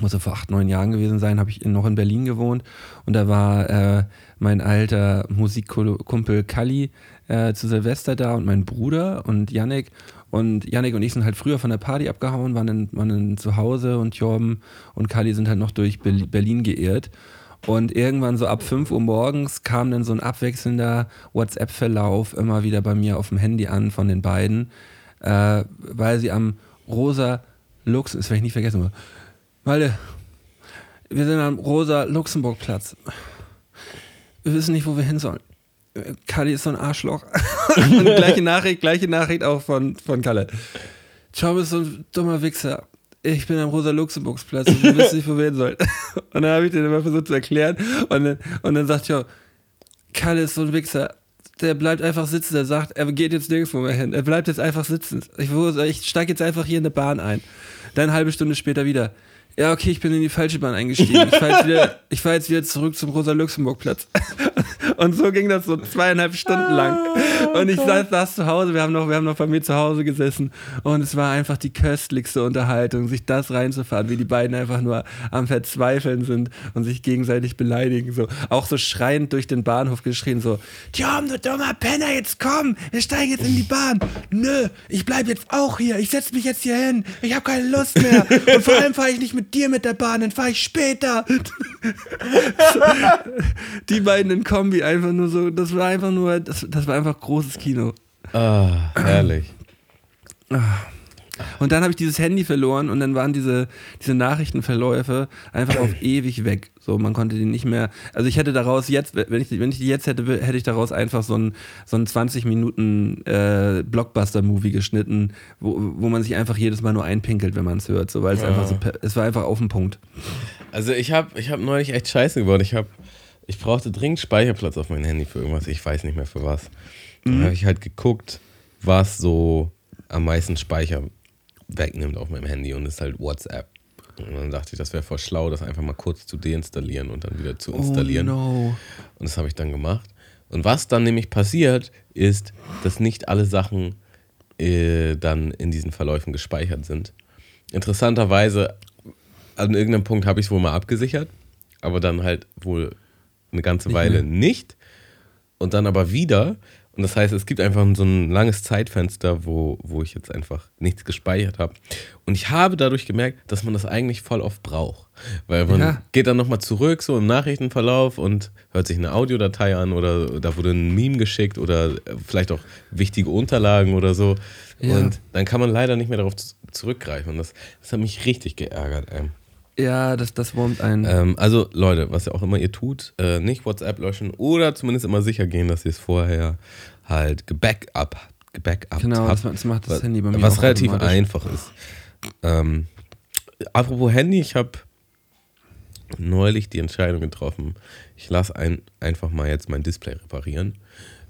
muss so vor acht, neun Jahren gewesen sein, habe ich noch in Berlin gewohnt und da war äh, mein alter Musikkumpel Kalli äh, zu Silvester da und mein Bruder und Yannick und Yannick und ich sind halt früher von der Party abgehauen, waren dann, waren dann zu Hause und Jorben und Kalli sind halt noch durch Berlin geirrt. Und irgendwann so ab 5 Uhr morgens kam dann so ein abwechselnder WhatsApp-Verlauf immer wieder bei mir auf dem Handy an von den beiden, äh, weil sie am rosa Lux, das werde ich nicht vergessen, Malte, wir sind am rosa Luxemburgplatz. Wir wissen nicht, wo wir hin sollen. Kali ist so ein Arschloch. Gleiche Nachricht, gleiche Nachricht auch von, von Kalle. Ciao, bist so ein dummer Wichser. Ich bin am Rosa-Luxemburgsplatz und wir wissen nicht, wo wir hin sollen. Und dann habe ich den immer versucht zu erklären. Und dann, und dann sagt Joe, Kalle ist so ein Wichser. Der bleibt einfach sitzen. Der sagt, er geht jetzt nirgendwo mehr hin. Er bleibt jetzt einfach sitzen. Ich, ich steige jetzt einfach hier in eine Bahn ein. Dann eine halbe Stunde später wieder. Ja, okay, ich bin in die falsche Bahn eingestiegen. Ich fahre jetzt, wieder- ich fahr jetzt wieder zurück zum Rosa-Luxemburg-Platz. Und so ging das so zweieinhalb Stunden lang. Und ich saß, saß zu Hause, wir haben, noch, wir haben noch bei mir zu Hause gesessen. Und es war einfach die köstlichste Unterhaltung, sich das reinzufahren, wie die beiden einfach nur am Verzweifeln sind und sich gegenseitig beleidigen. So. Auch so schreiend durch den Bahnhof geschrien, so, Tom, du dummer Penner, jetzt komm, wir steigen jetzt in die Bahn. Nö, ich bleib jetzt auch hier, ich setz mich jetzt hier hin, ich habe keine Lust mehr. Und vor allem fahre ich nicht mit dir mit der Bahn, dann fahre ich später. die beiden in Kombi einfach nur so, das war einfach nur, das, das war einfach großes Kino. Ah, herrlich. Und dann habe ich dieses Handy verloren und dann waren diese, diese Nachrichtenverläufe einfach auf ewig weg. So, man konnte die nicht mehr. Also ich hätte daraus jetzt, wenn ich, wenn ich die jetzt hätte, hätte ich daraus einfach so ein, so ein 20 Minuten äh, Blockbuster-Movie geschnitten, wo, wo man sich einfach jedes Mal nur einpinkelt, wenn man es hört. So, weil es einfach so, es war einfach auf den Punkt. Also ich habe ich hab neulich echt scheiße geworden. Ich habe, ich brauchte dringend Speicherplatz auf mein Handy für irgendwas. Ich weiß nicht mehr für was. Dann habe ich halt geguckt, was so am meisten Speicher wegnimmt auf meinem Handy und ist halt WhatsApp. Und dann dachte ich, das wäre voll schlau, das einfach mal kurz zu deinstallieren und dann wieder zu installieren. Oh no. Und das habe ich dann gemacht. Und was dann nämlich passiert, ist, dass nicht alle Sachen äh, dann in diesen Verläufen gespeichert sind. Interessanterweise, an irgendeinem Punkt habe ich es wohl mal abgesichert, aber dann halt wohl eine ganze Nicht Weile mehr. nicht. Und dann aber wieder. Und das heißt, es gibt einfach so ein langes Zeitfenster, wo, wo ich jetzt einfach nichts gespeichert habe. Und ich habe dadurch gemerkt, dass man das eigentlich voll oft braucht. Weil man Ja. geht dann nochmal zurück, so im Nachrichtenverlauf und hört sich eine Audiodatei an oder da wurde ein Meme geschickt oder vielleicht auch wichtige Unterlagen oder so. Ja. Und dann kann man leider nicht mehr darauf zurückgreifen. Und das, das hat mich richtig geärgert. Ey. Ja, das, das wurmt einen. Ähm, also Leute, was ihr auch immer ihr tut, äh, nicht WhatsApp löschen oder zumindest immer sicher gehen, dass ihr es vorher halt gebackup, gebackupt genau, habt. das, macht- das macht das was, Handy bei mir was relativ einfach ist. Ähm, apropos Handy, ich habe neulich die Entscheidung getroffen, ich lasse ein, einfach mal jetzt mein Display reparieren,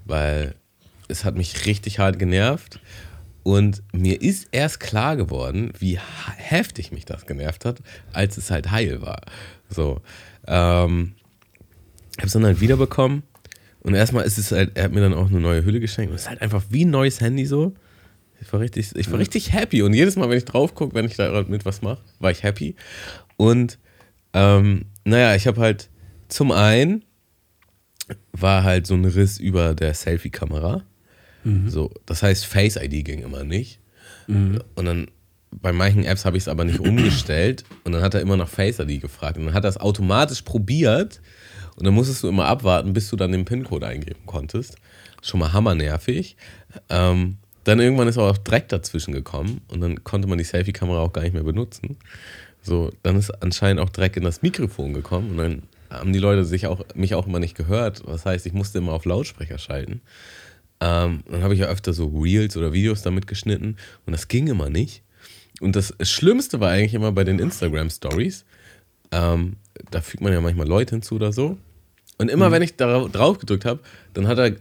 weil es hat mich richtig hart genervt und mir ist erst klar geworden, wie heftig mich das genervt hat, als es halt heil war. So, ähm, ich habe es dann halt wiederbekommen und erstmal ist es halt, er hat mir dann auch eine neue Hülle geschenkt und es ist halt einfach wie ein neues Handy so. Ich war richtig, ich war richtig happy und jedes Mal, wenn ich drauf gucke, wenn ich da mit was mache, war ich happy. Und ähm, naja, ich habe halt zum einen war halt so ein Riss über der Selfie-Kamera. So, das heißt, Face ID ging immer nicht. Und dann bei manchen Apps habe ich es aber nicht umgestellt und dann hat er immer nach Face ID gefragt und dann hat er es automatisch probiert und dann musstest du immer abwarten, bis du dann den PIN-Code eingeben konntest. Schon mal hammernervig. Ähm, dann irgendwann ist auch Dreck dazwischen gekommen und dann konnte man die Selfie-Kamera auch gar nicht mehr benutzen. So, dann ist anscheinend auch Dreck in das Mikrofon gekommen und dann haben die Leute sich auch, mich auch immer nicht gehört. Das heißt, ich musste immer auf Lautsprecher schalten. Ähm, dann habe ich ja öfter so Reels oder Videos damit geschnitten und das ging immer nicht. Und das Schlimmste war eigentlich immer bei den Instagram Stories. Ähm, da fügt man ja manchmal Leute hinzu oder so. Und immer wenn ich da drauf gedrückt habe, dann hat er,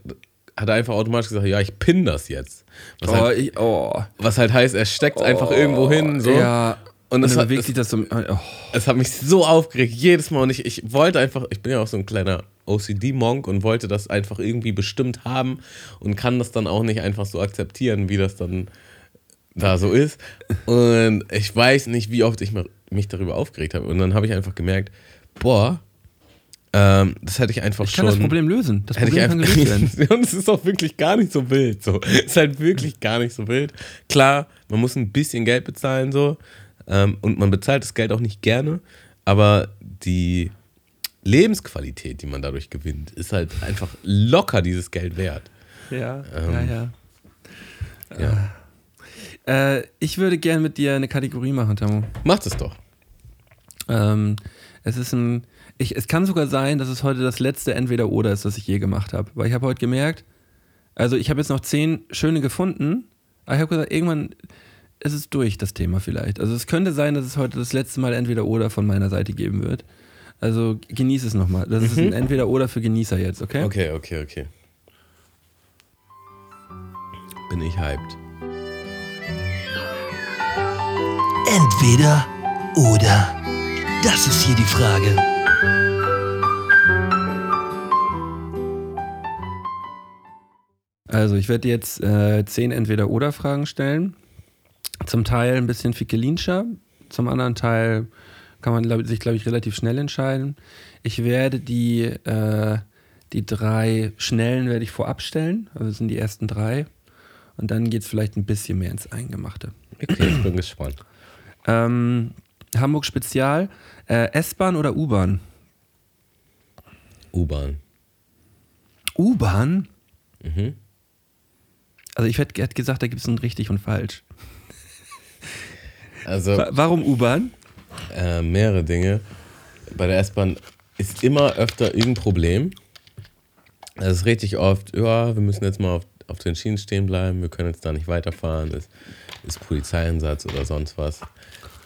hat er einfach automatisch gesagt, ja, ich pin das jetzt. Was, Oh, halt, ich, oh. was halt heißt, er steckt es einfach irgendwo hin. So. Ja. Und Und es hat- es- das so. Oh. Es hat mich so aufgeregt, jedes Mal. Und ich, ich wollte einfach, ich bin ja auch so ein kleiner OCD-Monk und wollte das einfach irgendwie bestimmt haben und kann das dann auch nicht einfach so akzeptieren, wie das dann da so ist. Und ich weiß nicht, wie oft ich mich darüber aufgeregt habe. Und dann habe ich einfach gemerkt, boah, ähm, das hätte ich einfach Ich kann schon. das Problem lösen. Das Hätte ich Problem kann gelöst werden. und es ist auch wirklich gar nicht so wild. So. Es ist halt wirklich gar nicht so wild. Klar, man muss ein bisschen Geld bezahlen so ähm, und man bezahlt das Geld auch nicht gerne, aber die Lebensqualität, die man dadurch gewinnt, ist halt einfach locker dieses Geld wert. Ja, Ähm, ja, Ja. ja. Äh, ich würde gerne mit dir eine Kategorie machen, Tamu. Macht es doch. Ähm, es ist ein. Ich, es kann sogar sein, dass es heute das letzte Entweder-Oder ist, das ich je gemacht habe. Weil ich habe heute gemerkt, also ich habe jetzt noch zehn schöne gefunden, aber ich habe gesagt, irgendwann ist es durch, das Thema vielleicht. Also es könnte sein, dass es heute das letzte Mal Entweder-Oder von meiner Seite geben wird. Also genieß es nochmal. Das ist ein Entweder-Oder für Genießer jetzt, okay? Okay, okay, okay. Bin ich hyped. Entweder oder. Das ist hier die Frage. Also ich werde jetzt äh, zehn Entweder-Oder-Fragen stellen. Zum Teil ein bisschen fickelinscher, zum anderen Teil kann man glaub, sich, glaube ich, relativ schnell entscheiden. Ich werde die, äh, die drei schnellen werde ich vorab stellen, also das sind die ersten drei. Und dann geht es vielleicht ein bisschen mehr ins Eingemachte. Okay, ich bin gespannt. Ähm, Hamburg Spezial, äh, S-Bahn oder U-Bahn? U-Bahn. U-Bahn? Mhm. Also ich hätte gesagt, da gibt es ein richtig und falsch. Also Wa- Warum U-Bahn? Äh, mehrere Dinge. Bei der S-Bahn ist immer öfter irgendein Problem. Es ist richtig oft, ja, wir müssen jetzt mal auf, auf den Schienen stehen bleiben, wir können jetzt da nicht weiterfahren, es ist Polizeieinsatz oder sonst was.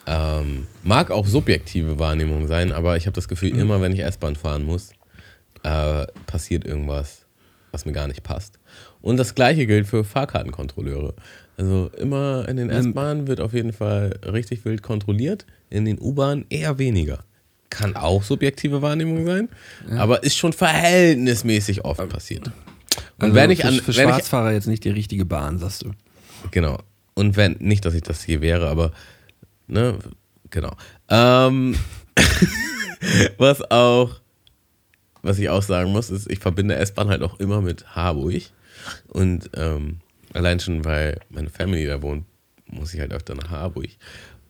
Ähm, mag auch subjektive Wahrnehmung sein, aber ich habe das Gefühl, immer wenn ich S-Bahn fahren muss, äh, passiert irgendwas, was mir gar nicht passt. Und das gleiche gilt für Fahrkartenkontrolleure. Also immer in den Ähm, S-Bahnen wird auf jeden Fall richtig wild kontrolliert, in den U-Bahnen eher weniger. Kann auch subjektive Wahrnehmung sein, aber ist schon verhältnismäßig oft passiert. Und Also wenn ich an, für wenn ich, Schwarzfahrer jetzt nicht die richtige Bahn, sagst du. Genau. Und wenn, nicht, dass ich das hier wäre, aber, ne, genau. Ähm, was auch, was ich auch sagen muss, ist, ich verbinde S-Bahn halt auch immer mit Harburg. Und ähm, allein schon, weil meine Family da wohnt, muss ich halt öfter nach Harburg.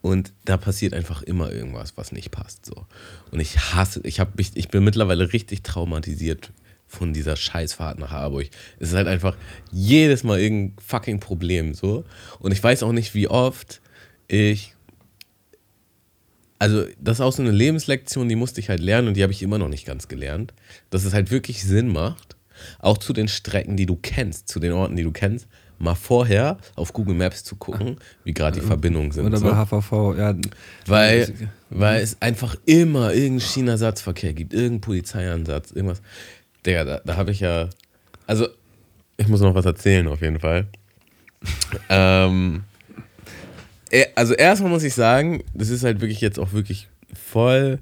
Und da passiert einfach immer irgendwas, was nicht passt. So. Und ich hasse, ich, hab mich, ich bin mittlerweile richtig traumatisiert von dieser Scheißfahrt nach Harburg. Es ist halt einfach jedes Mal irgendein fucking Problem. So. Und ich weiß auch nicht, wie oft ich. Also, das ist auch so eine Lebenslektion, die musste ich halt lernen und die habe ich immer noch nicht ganz gelernt. Dass es halt wirklich Sinn macht, auch zu den Strecken, die du kennst, zu den Orten, die du kennst, mal vorher auf Google Maps zu gucken, wie gerade die Verbindungen sind. Oder so. bei HVV, ja. Weil, weil es einfach immer irgendeinen Schienenersatzverkehr gibt, irgendeinen Polizeieinsatz, irgendwas. Digga, da, da habe ich ja. Also, ich muss noch was erzählen, auf jeden Fall. ähm, eh, also, erstmal muss ich sagen, das ist halt wirklich jetzt auch wirklich voll.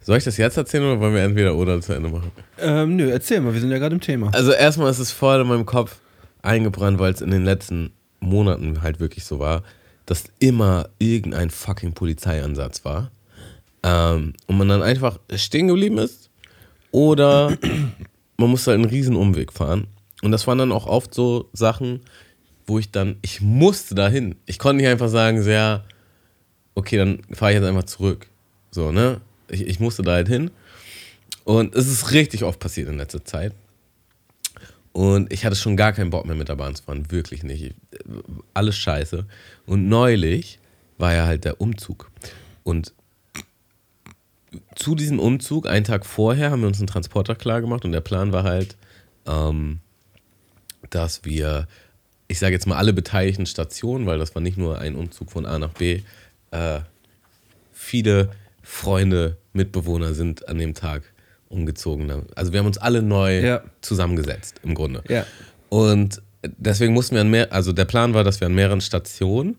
Soll ich das jetzt erzählen oder wollen wir entweder oder zu Ende machen? Ähm, nö, erzähl mal, wir sind ja gerade im Thema. Also erstmal ist es voll in meinem Kopf eingebrannt, weil es in den letzten Monaten halt wirklich so war, dass immer irgendein fucking Polizeieinsatz war. Ähm, und man dann einfach stehen geblieben ist oder man musste halt einen riesen Umweg fahren. Und das waren dann auch oft so Sachen, wo ich dann, ich musste dahin. Ich konnte nicht einfach sagen, ja, okay, dann fahre ich jetzt einfach zurück. So, ne? Ich, ich musste da halt hin. Und es ist richtig oft passiert in letzter Zeit. Und ich hatte schon gar keinen Bock mehr mit der Bahn zu fahren, wirklich nicht. Ich, alles scheiße. Und neulich war ja halt der Umzug. Und zu diesem Umzug, einen Tag vorher, haben wir uns einen Transporter klar gemacht und der Plan war halt, ähm, dass wir, ich sage jetzt mal alle beteiligten Stationen, weil das war nicht nur ein Umzug von A nach B, äh, viele Freunde, Mitbewohner sind an dem Tag umgezogen. Also wir haben uns alle neu Ja. zusammengesetzt, im Grunde. Ja. Und deswegen mussten wir an mehr, also der Plan war, dass wir an mehreren Stationen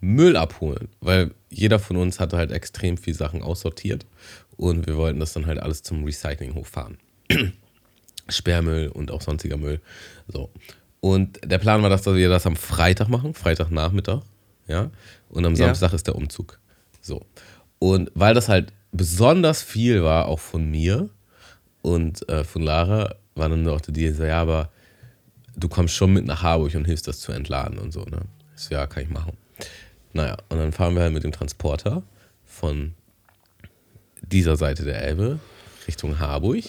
Müll abholen, weil jeder von uns hatte halt extrem viel Sachen aussortiert und wir wollten das dann halt alles zum Recyclinghof fahren. Sperrmüll und auch sonstiger Müll. So. Und der Plan war, dass wir das am Freitag machen, Freitagnachmittag, ja. Und am Ja. Samstag ist der Umzug. So. Und weil das halt besonders viel war, auch von mir und äh, von Lara, war dann auch die Idee so, ja, aber du kommst schon mit nach Harburg und hilfst das zu entladen und so, ne? Ich so, ja, kann ich machen. Naja, und dann fahren wir halt mit dem Transporter von dieser Seite der Elbe Richtung Harburg.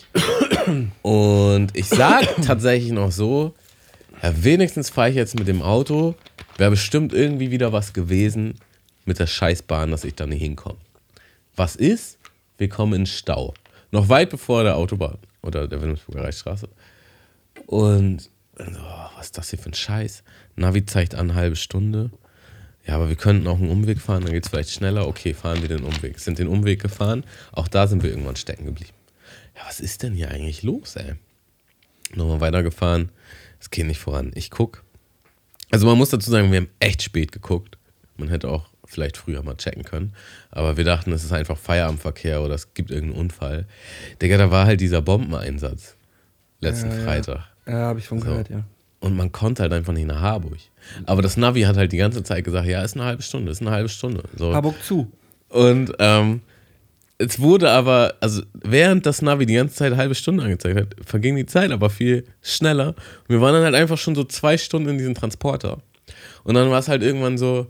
Und ich sag tatsächlich noch so, ja, wenigstens fahre ich jetzt mit dem Auto, wäre bestimmt irgendwie wieder was gewesen mit der Scheißbahn, dass ich da nicht hinkomme. Was ist? Wir kommen in Stau. Noch weit bevor der Autobahn oder der Wilhelmsburger Reichsstraße. Und oh, was ist das hier für ein Scheiß? Navi zeigt an, eine halbe Stunde. Ja, aber wir könnten auch einen Umweg fahren, dann geht es vielleicht schneller. Okay, fahren wir den Umweg. Sind den Umweg gefahren. Auch da sind wir irgendwann stecken geblieben. Ja, was ist denn hier eigentlich los, ey? Nochmal weitergefahren. Es geht nicht voran. Ich guck. Also man muss dazu sagen, wir haben echt spät geguckt. Man hätte auch vielleicht früher mal checken können. Aber wir dachten, es ist einfach Feierabendverkehr oder es gibt irgendeinen Unfall. Digga, da war halt dieser Bombeneinsatz. Letzten Ja. Freitag. Ja, habe ich von So. gehört, ja. Und man konnte halt einfach nicht nach Harburg. Aber das Navi hat halt die ganze Zeit gesagt, ja, ist eine halbe Stunde, ist eine halbe Stunde. So. Harburg zu. Und ähm, es wurde aber, also während das Navi die ganze Zeit eine halbe Stunde angezeigt hat, verging die Zeit aber viel schneller. Und wir waren dann halt einfach schon so zwei Stunden in diesem Transporter. Und dann war es halt irgendwann so,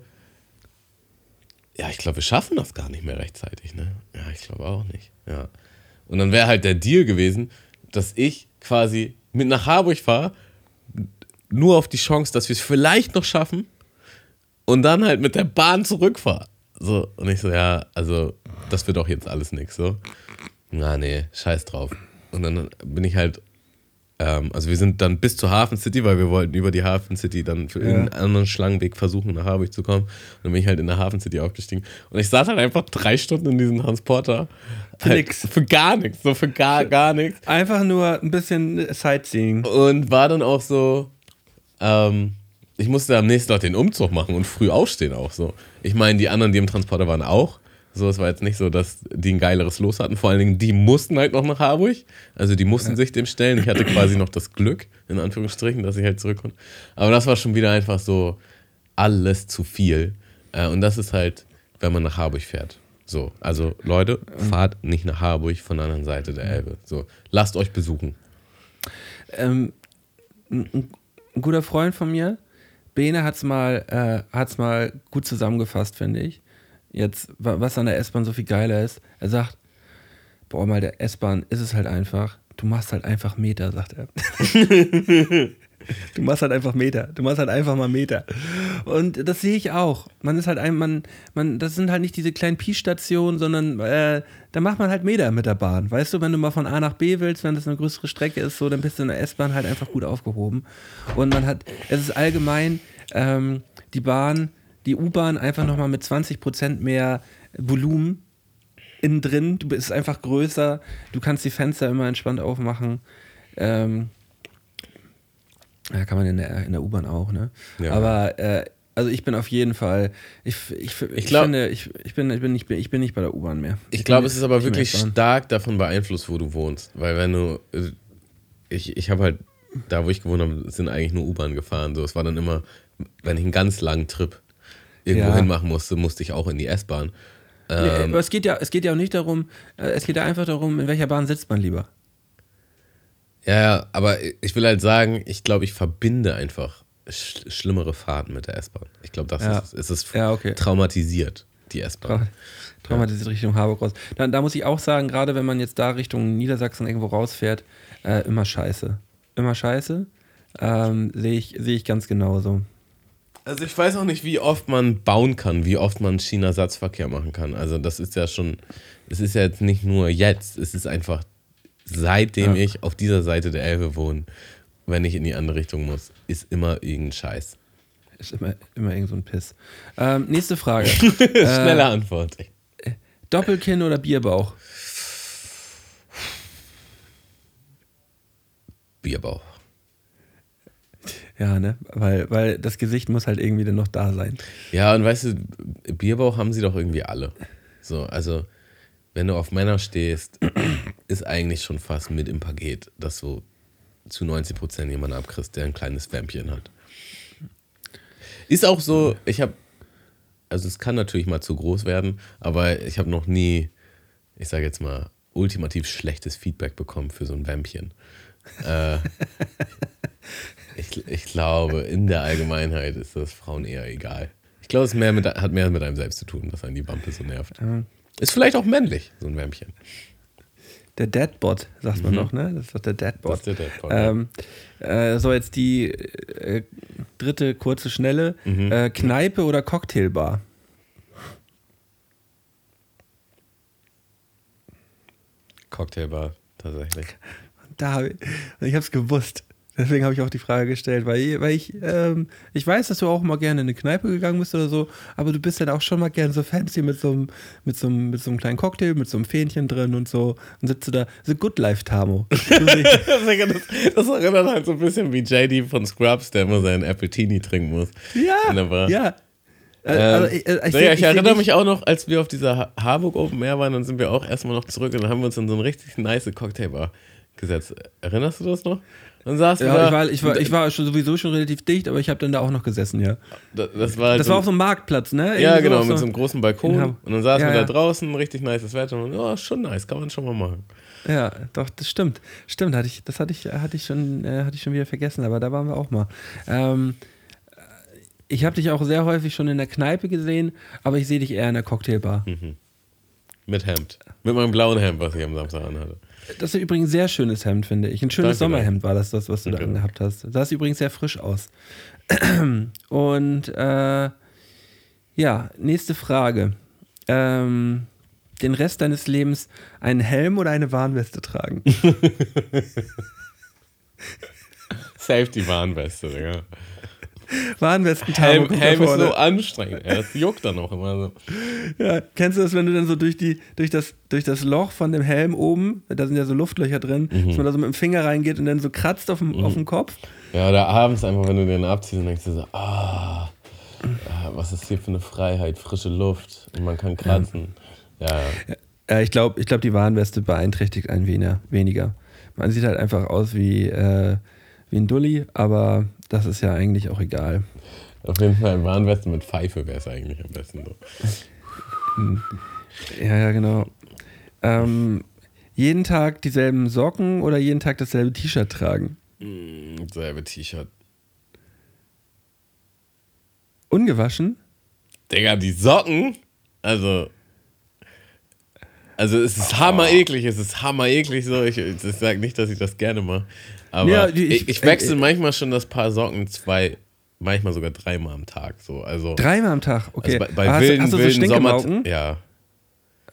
ja, ich glaube, wir schaffen das gar nicht mehr rechtzeitig, ne? Ja, ich glaube auch nicht. Ja. Und dann wäre halt der Deal gewesen, dass ich quasi mit nach Harburg fahre, nur auf die Chance, dass wir es vielleicht noch schaffen und dann halt mit der Bahn zurückfahre. So, und ich so, ja, also, das wird doch jetzt alles nix, so. Na, nee, scheiß drauf. Und dann bin ich halt, ähm, also wir sind dann bis zur Hafen City, weil wir wollten über die Hafen City dann für irgendeinen anderen Schlangenweg versuchen, nach Harburg zu kommen. Und dann bin ich halt in der Hafen City aufgestiegen. Und ich saß halt einfach drei Stunden in diesem Transporter. Für halt, nix. Für gar nichts, so für gar, gar nichts. Einfach nur ein bisschen Sightseeing. Und war dann auch so, ähm, ich musste am nächsten Tag den Umzug machen und früh aufstehen auch so. Ich meine, die anderen, die im Transporter waren, auch. So, es war jetzt nicht so, dass die ein geileres Los hatten. Vor allen Dingen, die mussten halt noch nach Harburg. Also die mussten sich dem stellen. Ich hatte quasi noch das Glück, in Anführungsstrichen, dass ich halt zurück konnte. Aber das war schon wieder einfach so alles zu viel. Äh, und das ist halt, wenn man nach Harburg fährt. So, also Leute, fahrt nicht nach Harburg von der anderen Seite der Elbe. So, lasst euch besuchen. Ähm, ein, guter Freund von mir, Bene, hat es mal, äh, hat's mal gut zusammengefasst, finde ich. Jetzt, wa- was an der S-Bahn so viel geiler ist. Er sagt, boah, mal der S-Bahn ist es halt einfach. Du machst halt einfach Meter, sagt er. du machst halt einfach Meter. Du machst halt einfach mal Meter. Und das sehe ich auch. Man ist halt ein, man, man, das sind halt nicht diese kleinen Pi-Stationen, sondern äh, da macht man halt Meter mit der Bahn. Weißt du, wenn du mal von A nach B willst, wenn das eine größere Strecke ist, so, dann bist du in der S-Bahn halt einfach gut aufgehoben. Und man hat, es ist allgemein ähm, die Bahn, die U-Bahn einfach nochmal mit 20% mehr Volumen innen drin. Du bist einfach größer. Du kannst die Fenster immer entspannt aufmachen. Ähm, ja, kann man in der, in der U-Bahn auch, ne? Ja. Aber äh, also ich bin auf jeden Fall, ich, ich, ich, glaub- finde, ich, ich, bin, ich, bin nicht, ich bin nicht bei der U-Bahn mehr. Ich bin glaube, es ist aber wirklich stark davon beeinflusst, wo du wohnst. Weil wenn du, äh, ich, ich habe halt, da wo ich gewohnt habe, sind eigentlich nur U-Bahn gefahren. So, es war dann immer, wenn ich einen ganz langen Trip irgendwo Ja. hin machen musste, musste ich auch in die S-Bahn. Nee, Ähm, aber es geht ja, es geht ja auch nicht darum, äh, es geht ja einfach darum, in welcher Bahn sitzt man lieber. ja, ja, aber ich will halt sagen, ich glaube, ich verbinde einfach sch schlimmere Fahrten mit der S-Bahn. Ich glaube, das Ja. ist, es ist Ja, okay. traumatisiert, die S-Bahn. Tra traumatisiert Richtung Harburg raus. Da, da muss ich auch sagen, gerade wenn man jetzt da Richtung Niedersachsen irgendwo rausfährt, äh, immer scheiße. Immer scheiße. Ähm, Sehe ich, seh ich ganz genauso. Also ich weiß auch nicht, wie oft man bauen kann, wie oft man China-Satzverkehr machen kann. Also das ist ja schon, es ist ja jetzt nicht nur jetzt, es ist einfach seitdem Ja. ich auf dieser Seite der Elbe wohne, wenn ich in die andere Richtung muss, ist immer irgendein Scheiß. Ist immer, immer irgend so ein Piss. Ähm, nächste Frage. Schnelle Antwort. Doppelkinn oder Bierbauch? Bierbauch. Ja, ne? Weil, weil das Gesicht muss halt irgendwie dann noch da sein. Ja, und weißt du, Bierbauch haben sie doch irgendwie alle. So, also, wenn du auf Männer stehst, ist eigentlich schon fast mit im Paket, dass du zu 90% jemanden abkriegst, der ein kleines Wämpchen hat. Ist auch so, ich habe, also es kann natürlich mal zu groß werden, aber ich habe noch nie, ich sage jetzt mal, ultimativ schlechtes Feedback bekommen für so ein Wämpchen. Äh, ich, ich glaube, in der Allgemeinheit ist das Frauen eher egal. Ich glaube, es mehr mit, hat mehr mit einem selbst zu tun, dass einen die Wampe so nervt. Ist vielleicht auch männlich, so ein Wämpchen. Der Deadbot, sagt man noch, ne? Das ist doch der Deadbot. Das ist der Deadbot, ja. ähm, äh, so, jetzt die äh, dritte kurze, schnelle. Mhm. Äh, Kneipe oder Cocktailbar? Cocktailbar, tatsächlich. Da hab ich, ich habe es gewusst. Deswegen habe ich auch die Frage gestellt, weil, ich- weil ich, ähm, ich weiß, dass du auch mal gerne in eine Kneipe gegangen bist oder so, aber du bist dann auch schon mal gerne so fancy mit so einem, mit so einem, mit so einem kleinen Cocktail, mit so einem Fähnchen drin und so. Und sitzt du da, so Good Life Tamo. Das, das erinnert halt so ein bisschen wie JD von Scrubs, der immer seinen Appletini trinken muss. ja, ja. Äh, Ähm, also ich, äh, ich, naja, ich, seh erinnere mich auch noch, als wir auf dieser Ha- Harburg Open Air waren, dann sind wir auch erstmal noch zurück und dann haben wir uns in so eine richtig nice Cocktailbar gesetzt. Erinnerst du das noch? Dann saß du Ja, da. ich war, ich war, ich war schon sowieso schon relativ dicht, aber ich habe dann da auch noch gesessen, ja. Da- Das war, halt Das war auf so einem Marktplatz, ne? Ja, Irgendwie genau, auf mit so einem großen Balkon. Ham- Und dann saßen Ja, wir ja. da draußen, richtig nices Wetter. Und ja, schon nice, kann man schon mal machen. Ja, doch, das stimmt. Stimmt, hatte ich, das hatte ich, hatte ich schon, äh, hatte ich schon wieder vergessen, aber da waren wir auch mal. Ähm, ich habe dich auch sehr häufig schon in der Kneipe gesehen, aber ich sehe dich eher in der Cocktailbar. Mit Hemd. Mit meinem blauen Hemd, was ich am Samstag anhatte. Das ist übrigens ein sehr schönes Hemd, finde ich. Ein schönes Danke, Sommerhemd war das, das, was du da Danke. angehabt hast. Sah es übrigens sehr frisch aus. Und äh, ja, nächste Frage. Ähm, den Rest deines Lebens einen Helm oder eine Warnweste tragen? Safety-Warnweste, Digga. Warnwesten Helm, Helm ist so anstrengend. Das juckt dann auch immer so. Ja, kennst du das, wenn du dann so durch, die, durch, das, durch das Loch von dem Helm oben, da sind ja so Luftlöcher drin, Mhm. dass man da so mit dem Finger reingeht und dann so kratzt auf dem, auf dem Kopf? Ja, oder abends einfach, wenn du den abziehst und denkst dir so, ah, ah, was ist hier für eine Freiheit, frische Luft und man kann kratzen. Ja, ja. Ja, ich glaube, ich glaub, die Warnweste beeinträchtigt einen weniger. weniger. Man sieht halt einfach aus wie, äh, wie ein Dulli, aber das ist ja eigentlich auch egal. auf jeden Fall ein Warnweste mit Pfeife wäre es eigentlich am besten so. Ja, ja, genau. Ähm, jeden Tag dieselben Socken oder jeden Tag dasselbe T-Shirt tragen? Mm, Selbe T-Shirt. Ungewaschen? Digga, die Socken, also. Also es ist hammer eklig, es ist hammer eklig so. Ich, ich sage nicht, dass ich das gerne mache. Aber Ja, ich, ich- ich wechsle äh, manchmal schon das Paar Socken zwei, manchmal sogar dreimal am Tag. So. Also, Dreimal am Tag, okay. also bei, bei hast, wilden, hast du so wilden Sommer, Stinkemauken? ja,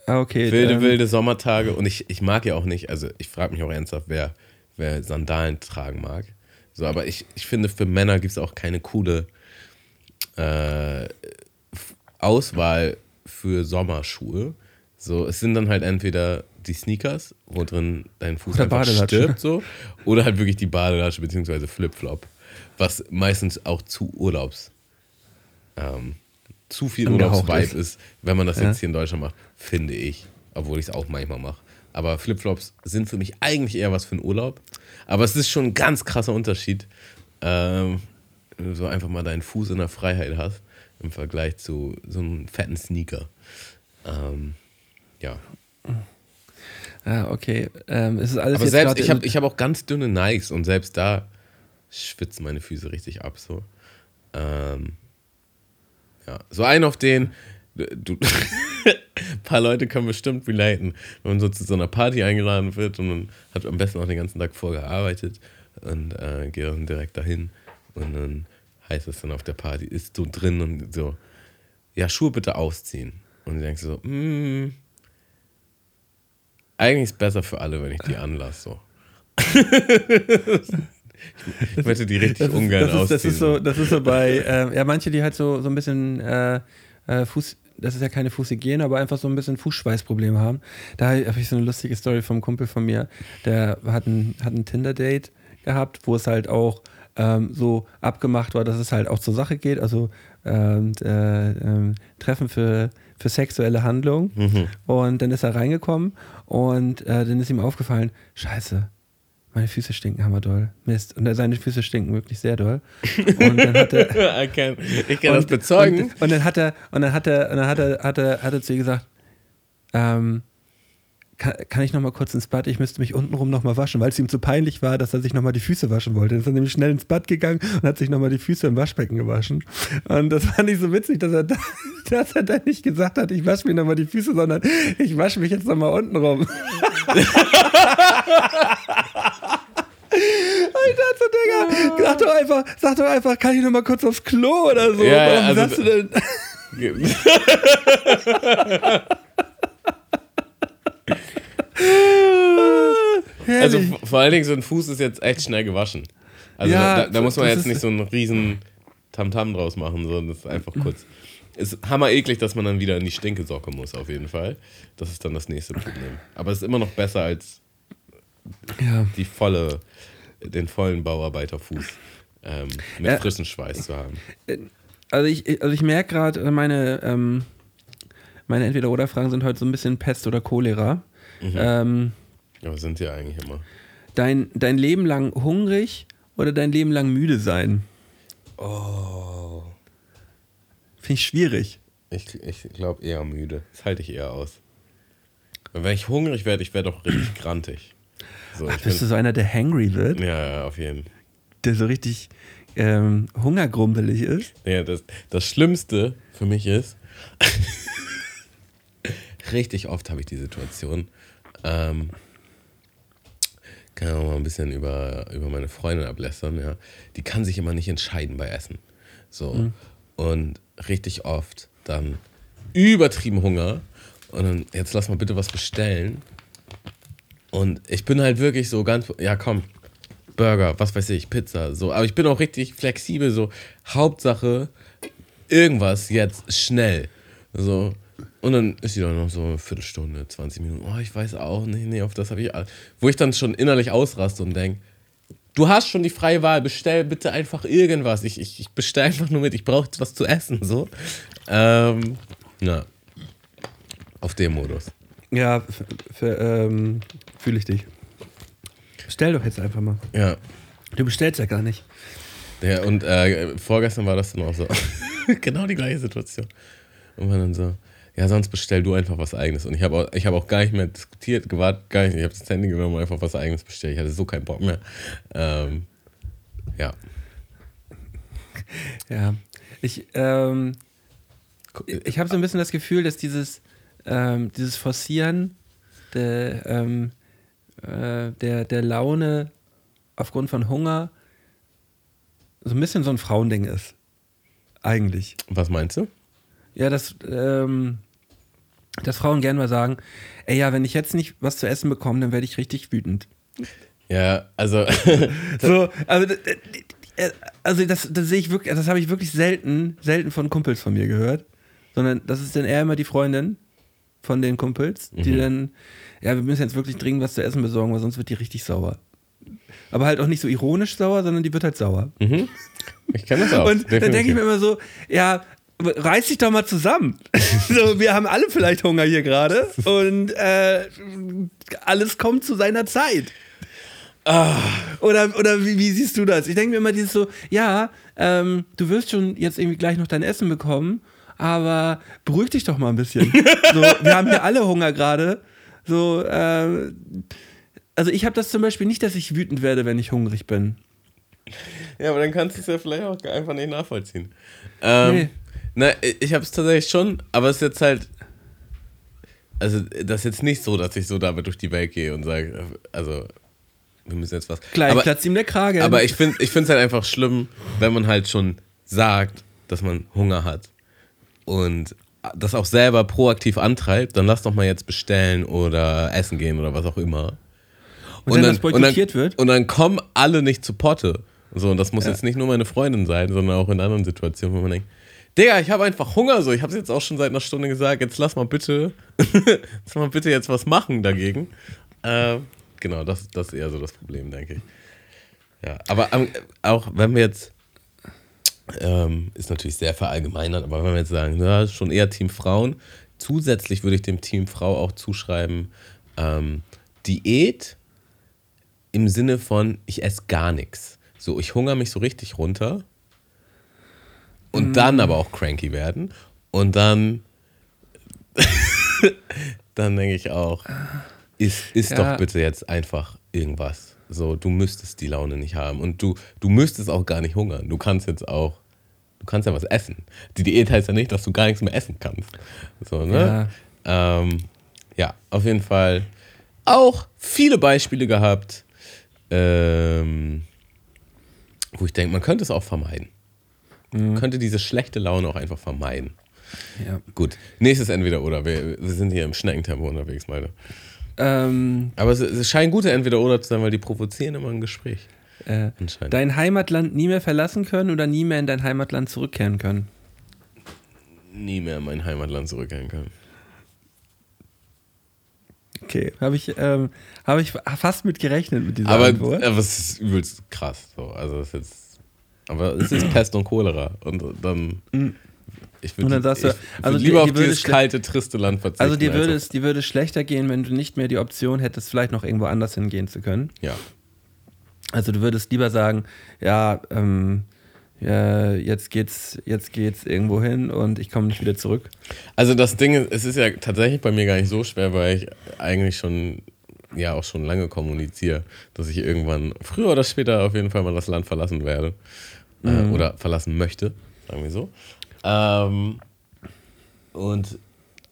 Ah, okay. wilde, ähm, wilde Sommertage. Und ich, ich mag ja auch nicht, also ich frage mich auch ernsthaft, wer, wer Sandalen tragen mag. So, aber ich, ich finde, für Männer gibt es auch keine coole äh, Auswahl für Sommerschuhe. So, es sind dann halt entweder die Sneakers, wo drin dein Fuß Oder einfach Badelatsche. stirbt, so, oder halt wirklich die Badelasche beziehungsweise Flipflop, was meistens auch zu Urlaubs ähm, zu viel Urlaubsvibe ist. ist, wenn man das Ja. jetzt hier in Deutschland macht, finde ich, obwohl ich es auch manchmal mache. Aber Flipflops sind für mich eigentlich eher was für einen Urlaub. Aber es ist schon ein ganz krasser Unterschied, ähm, wenn du so einfach mal deinen Fuß in der Freiheit hast im Vergleich zu so einem fetten Sneaker. Ähm, ja. Ah, okay. Ähm, es ist alles Aber selbst, ich habe ich hab auch ganz dünne Nikes und selbst da schwitzen meine Füße richtig ab. So. Ähm, ja. so ein auf den, du, ein paar Leute können bestimmt relaten, wenn man so zu so einer Party eingeladen wird und man hat am besten auch den ganzen Tag vorgearbeitet und äh, geht dann direkt dahin und dann heißt es dann auf der Party, ist so drin und so, ja, Schuhe bitte ausziehen. Und du denkst so, mm, eigentlich ist es besser für alle, wenn ich die anlasse. So. ich möchte die richtig das ist, ungern das ist, ausziehen. das ist so, das ist so bei, ähm, ja, manche, die halt so, so ein bisschen äh, äh, Fuß, das ist ja keine Fußhygiene, aber einfach so ein bisschen Fußschweißprobleme haben. Da habe ich so eine lustige Story vom Kumpel von mir, der hat ein, hat ein Tinder-Date gehabt, wo es halt auch ähm, so abgemacht war, dass es halt auch zur Sache geht, also ähm, äh, ähm, Treffen für, für sexuelle Handlungen. Mhm. Und dann ist er reingekommen und äh, dann ist ihm aufgefallen, scheiße, meine Füße stinken hammerdoll. Mist. Und seine Füße stinken wirklich sehr doll. Und dann hat er, ich kann, ich kann das und, bezeugen. Und, und dann hat er, und dann hat er, und dann hat er, hat er, hat er zu ihr gesagt, ähm, kann, kann ich noch mal kurz ins Bad? Ich müsste mich untenrum noch mal waschen, weil es ihm zu peinlich war, dass er sich noch mal die Füße waschen wollte. Dann ist er nämlich schnell ins Bad gegangen und hat sich noch mal die Füße im Waschbecken gewaschen. Und das fand ich so witzig, dass er, da, dass er dann nicht gesagt hat, ich wasche mir noch mal die Füße, sondern ich wasche mich jetzt noch mal untenrum. Ich dachte, Digga, sag doch einfach, sag doch einfach, kann ich noch mal kurz aufs Klo oder so? Ja, ja, Warum also- sagst du denn? Also vor allen Dingen so ein Fuß ist jetzt echt schnell gewaschen. Also Ja, da, da muss man jetzt nicht so einen riesen Tamtam draus machen, sondern das ist einfach kurz. Ist hammer eklig, dass man dann wieder in die Stinkesocke muss, auf jeden Fall. Das ist dann das nächste Problem. Aber es ist immer noch besser als Ja. die volle, den vollen Bauarbeiterfuß ähm, mit Ja. frischem Schweiß zu haben. Also ich, also ich merke gerade, meine, ähm, meine Entweder-Oder-Fragen sind heute so ein bisschen Pest oder Cholera. Mhm. Ähm, Aber sind ja eigentlich immer. Dein, dein Leben lang hungrig oder dein Leben lang müde sein? Oh. Finde ich schwierig. Ich, ich glaube eher müde. Das halte ich eher aus. Und wenn ich hungrig werde, ich werde auch richtig grantig. So, Ach, bist du so einer, der hangry wird? ja, ja, auf jeden Fall. Der so richtig ähm, hungergrumpelig ist? Ja, das, das Schlimmste für mich ist, richtig oft habe ich die Situation, ähm, kann auch mal ein bisschen über, über meine Freundin ablästern, ja. Die kann sich immer nicht entscheiden bei Essen. So. Und richtig oft dann übertrieben Hunger. Und dann, jetzt lass mal bitte was bestellen. Und ich bin halt wirklich so ganz, ja komm, Burger, was weiß ich, Pizza, so. Aber ich bin auch richtig flexibel, so. Hauptsache, irgendwas jetzt schnell. So. Und dann ist sie dann noch so eine Viertelstunde, 20 Minuten. Oh, ich weiß auch nicht, nee, auf das habe ich. Wo ich dann schon innerlich ausraste und denke, du hast schon die freie Wahl, bestell bitte einfach irgendwas. Ich, ich, ich bestell einfach nur mit, ich brauche jetzt was zu essen, so. Ähm, na. Auf dem Modus. Ja, ähm, fühle ich dich. Bestell doch jetzt einfach mal. Ja. Du bestellst ja gar nicht. Ja, und äh, vorgestern war das dann auch so. genau die gleiche Situation. Und man dann so, ja, sonst bestell du einfach was Eigenes. Und ich habe auch, ich hab auch gar nicht mehr diskutiert, gewartet, gar nicht. Ich habe das Handy genommen und einfach was Eigenes bestellt. Ich hatte so keinen Bock mehr. Ähm, ja. Ja. Ich, ähm, ich habe so ein bisschen das Gefühl, dass dieses, ähm, dieses Forcieren der, ähm, äh, der, der Laune aufgrund von Hunger so ein bisschen so ein Frauending ist. Eigentlich. Was meinst du? Ja, dass, ähm, dass Frauen gerne mal sagen, ey ja, wenn ich jetzt nicht was zu essen bekomme, dann werde ich richtig wütend. Ja, also, So, also, also das, das sehe ich wirklich, das habe ich wirklich selten, selten von Kumpels von mir gehört. Sondern das ist dann eher immer die Freundin von den Kumpels, die dann, ja, wir müssen jetzt wirklich dringend was zu essen besorgen, weil sonst wird die richtig sauer. Aber halt auch nicht so ironisch sauer, sondern die wird halt sauer. ich kenne das auch. Und dann denke ich definitiv. mir immer so, ja, reiß dich doch mal zusammen. so, wir haben alle vielleicht Hunger hier gerade und äh, alles kommt zu seiner Zeit. Oder, oder wie, wie siehst du das? Ich denke mir immer dieses so, ja, ähm, du wirst schon jetzt irgendwie gleich noch dein Essen bekommen, aber beruhig dich doch mal ein bisschen. so, wir haben hier alle Hunger gerade. So, äh, also ich habe das zum Beispiel nicht, dass ich wütend werde, wenn ich hungrig bin. Ja, aber dann kannst du es ja vielleicht auch einfach nicht nachvollziehen. Ähm, Nee. Na, ich habe es tatsächlich schon, aber es ist jetzt halt. Also, das ist jetzt nicht so, dass ich so damit durch die Welt gehe und sage, also, wir müssen jetzt was. Gleich aber, platzt ihm der Krage. aber ich finde ich es halt einfach schlimm, wenn man halt schon sagt, dass man Hunger hat und das auch selber proaktiv antreibt, dann lass doch mal jetzt bestellen oder essen gehen oder was auch immer. Und wenn das boykottiert und dann, wird? Und dann kommen alle nicht zu Potte. So, und das muss jetzt nicht nur meine Freundin sein, sondern auch in anderen Situationen, wo man denkt, Digga, ich habe einfach Hunger, so, ich habe es jetzt auch schon seit einer Stunde gesagt, jetzt lass mal bitte, lass mal bitte jetzt was machen dagegen. Äh, genau, das, das ist eher so das Problem, denke ich. Ja, aber ähm, auch wenn wir jetzt, ähm, ist natürlich sehr verallgemeinert, aber wenn wir jetzt sagen, ja, schon eher Team Frauen, zusätzlich würde ich dem Team Frau auch zuschreiben, ähm, Diät im Sinne von, ich esse gar nichts. So, ich hungere mich so richtig runter und dann aber auch cranky werden und dann, dann denke ich auch, ist, ist Ja. doch bitte jetzt einfach irgendwas. So, du müsstest die Laune nicht haben und du, du müsstest auch gar nicht hungern. Du kannst jetzt auch, du kannst ja was essen. Die Diät heißt ja nicht, dass du gar nichts mehr essen kannst. So, ne? Ja, ähm, ja auf jeden Fall auch viele Beispiele gehabt, ähm, wo ich denke, man könnte es auch vermeiden. Man könnte diese schlechte Laune auch einfach vermeiden. ja. Gut, nächstes entweder oder. Wir, wir sind hier im Schneckentempo unterwegs, meine. ähm, Aber es, es scheinen gute entweder oder zu sein, weil die provozieren immer ein Gespräch. äh, dein Heimatland nie mehr verlassen können oder nie mehr in dein Heimatland zurückkehren können? Nie mehr in mein Heimatland zurückkehren können. Okay, habe ich, ähm, hab ich fast mit gerechnet mit dieser Aber, Antwort. aber es ist übelst krass. So. Also es ist jetzt, aber es ist Pest und Cholera. Und dann. Ich Und würde ich also würd die- lieber die auf würde dieses kalte, triste Land verzichten. Also dir würde, es, dir würde es schlechter gehen, wenn du nicht mehr die Option hättest, vielleicht noch irgendwo anders hingehen zu können. auf, Ja. Also du würdest lieber sagen, ja, ähm, ja jetzt geht's, jetzt geht's irgendwo hin und ich komme nicht wieder zurück. Also das Ding ist, es ist ja tatsächlich bei mir gar nicht so schwer, weil ich eigentlich schon, ja auch schon lange kommuniziere, dass ich irgendwann früher oder später auf jeden Fall mal das Land verlassen werde. Äh, oder verlassen möchte, sagen wir so. Ähm, und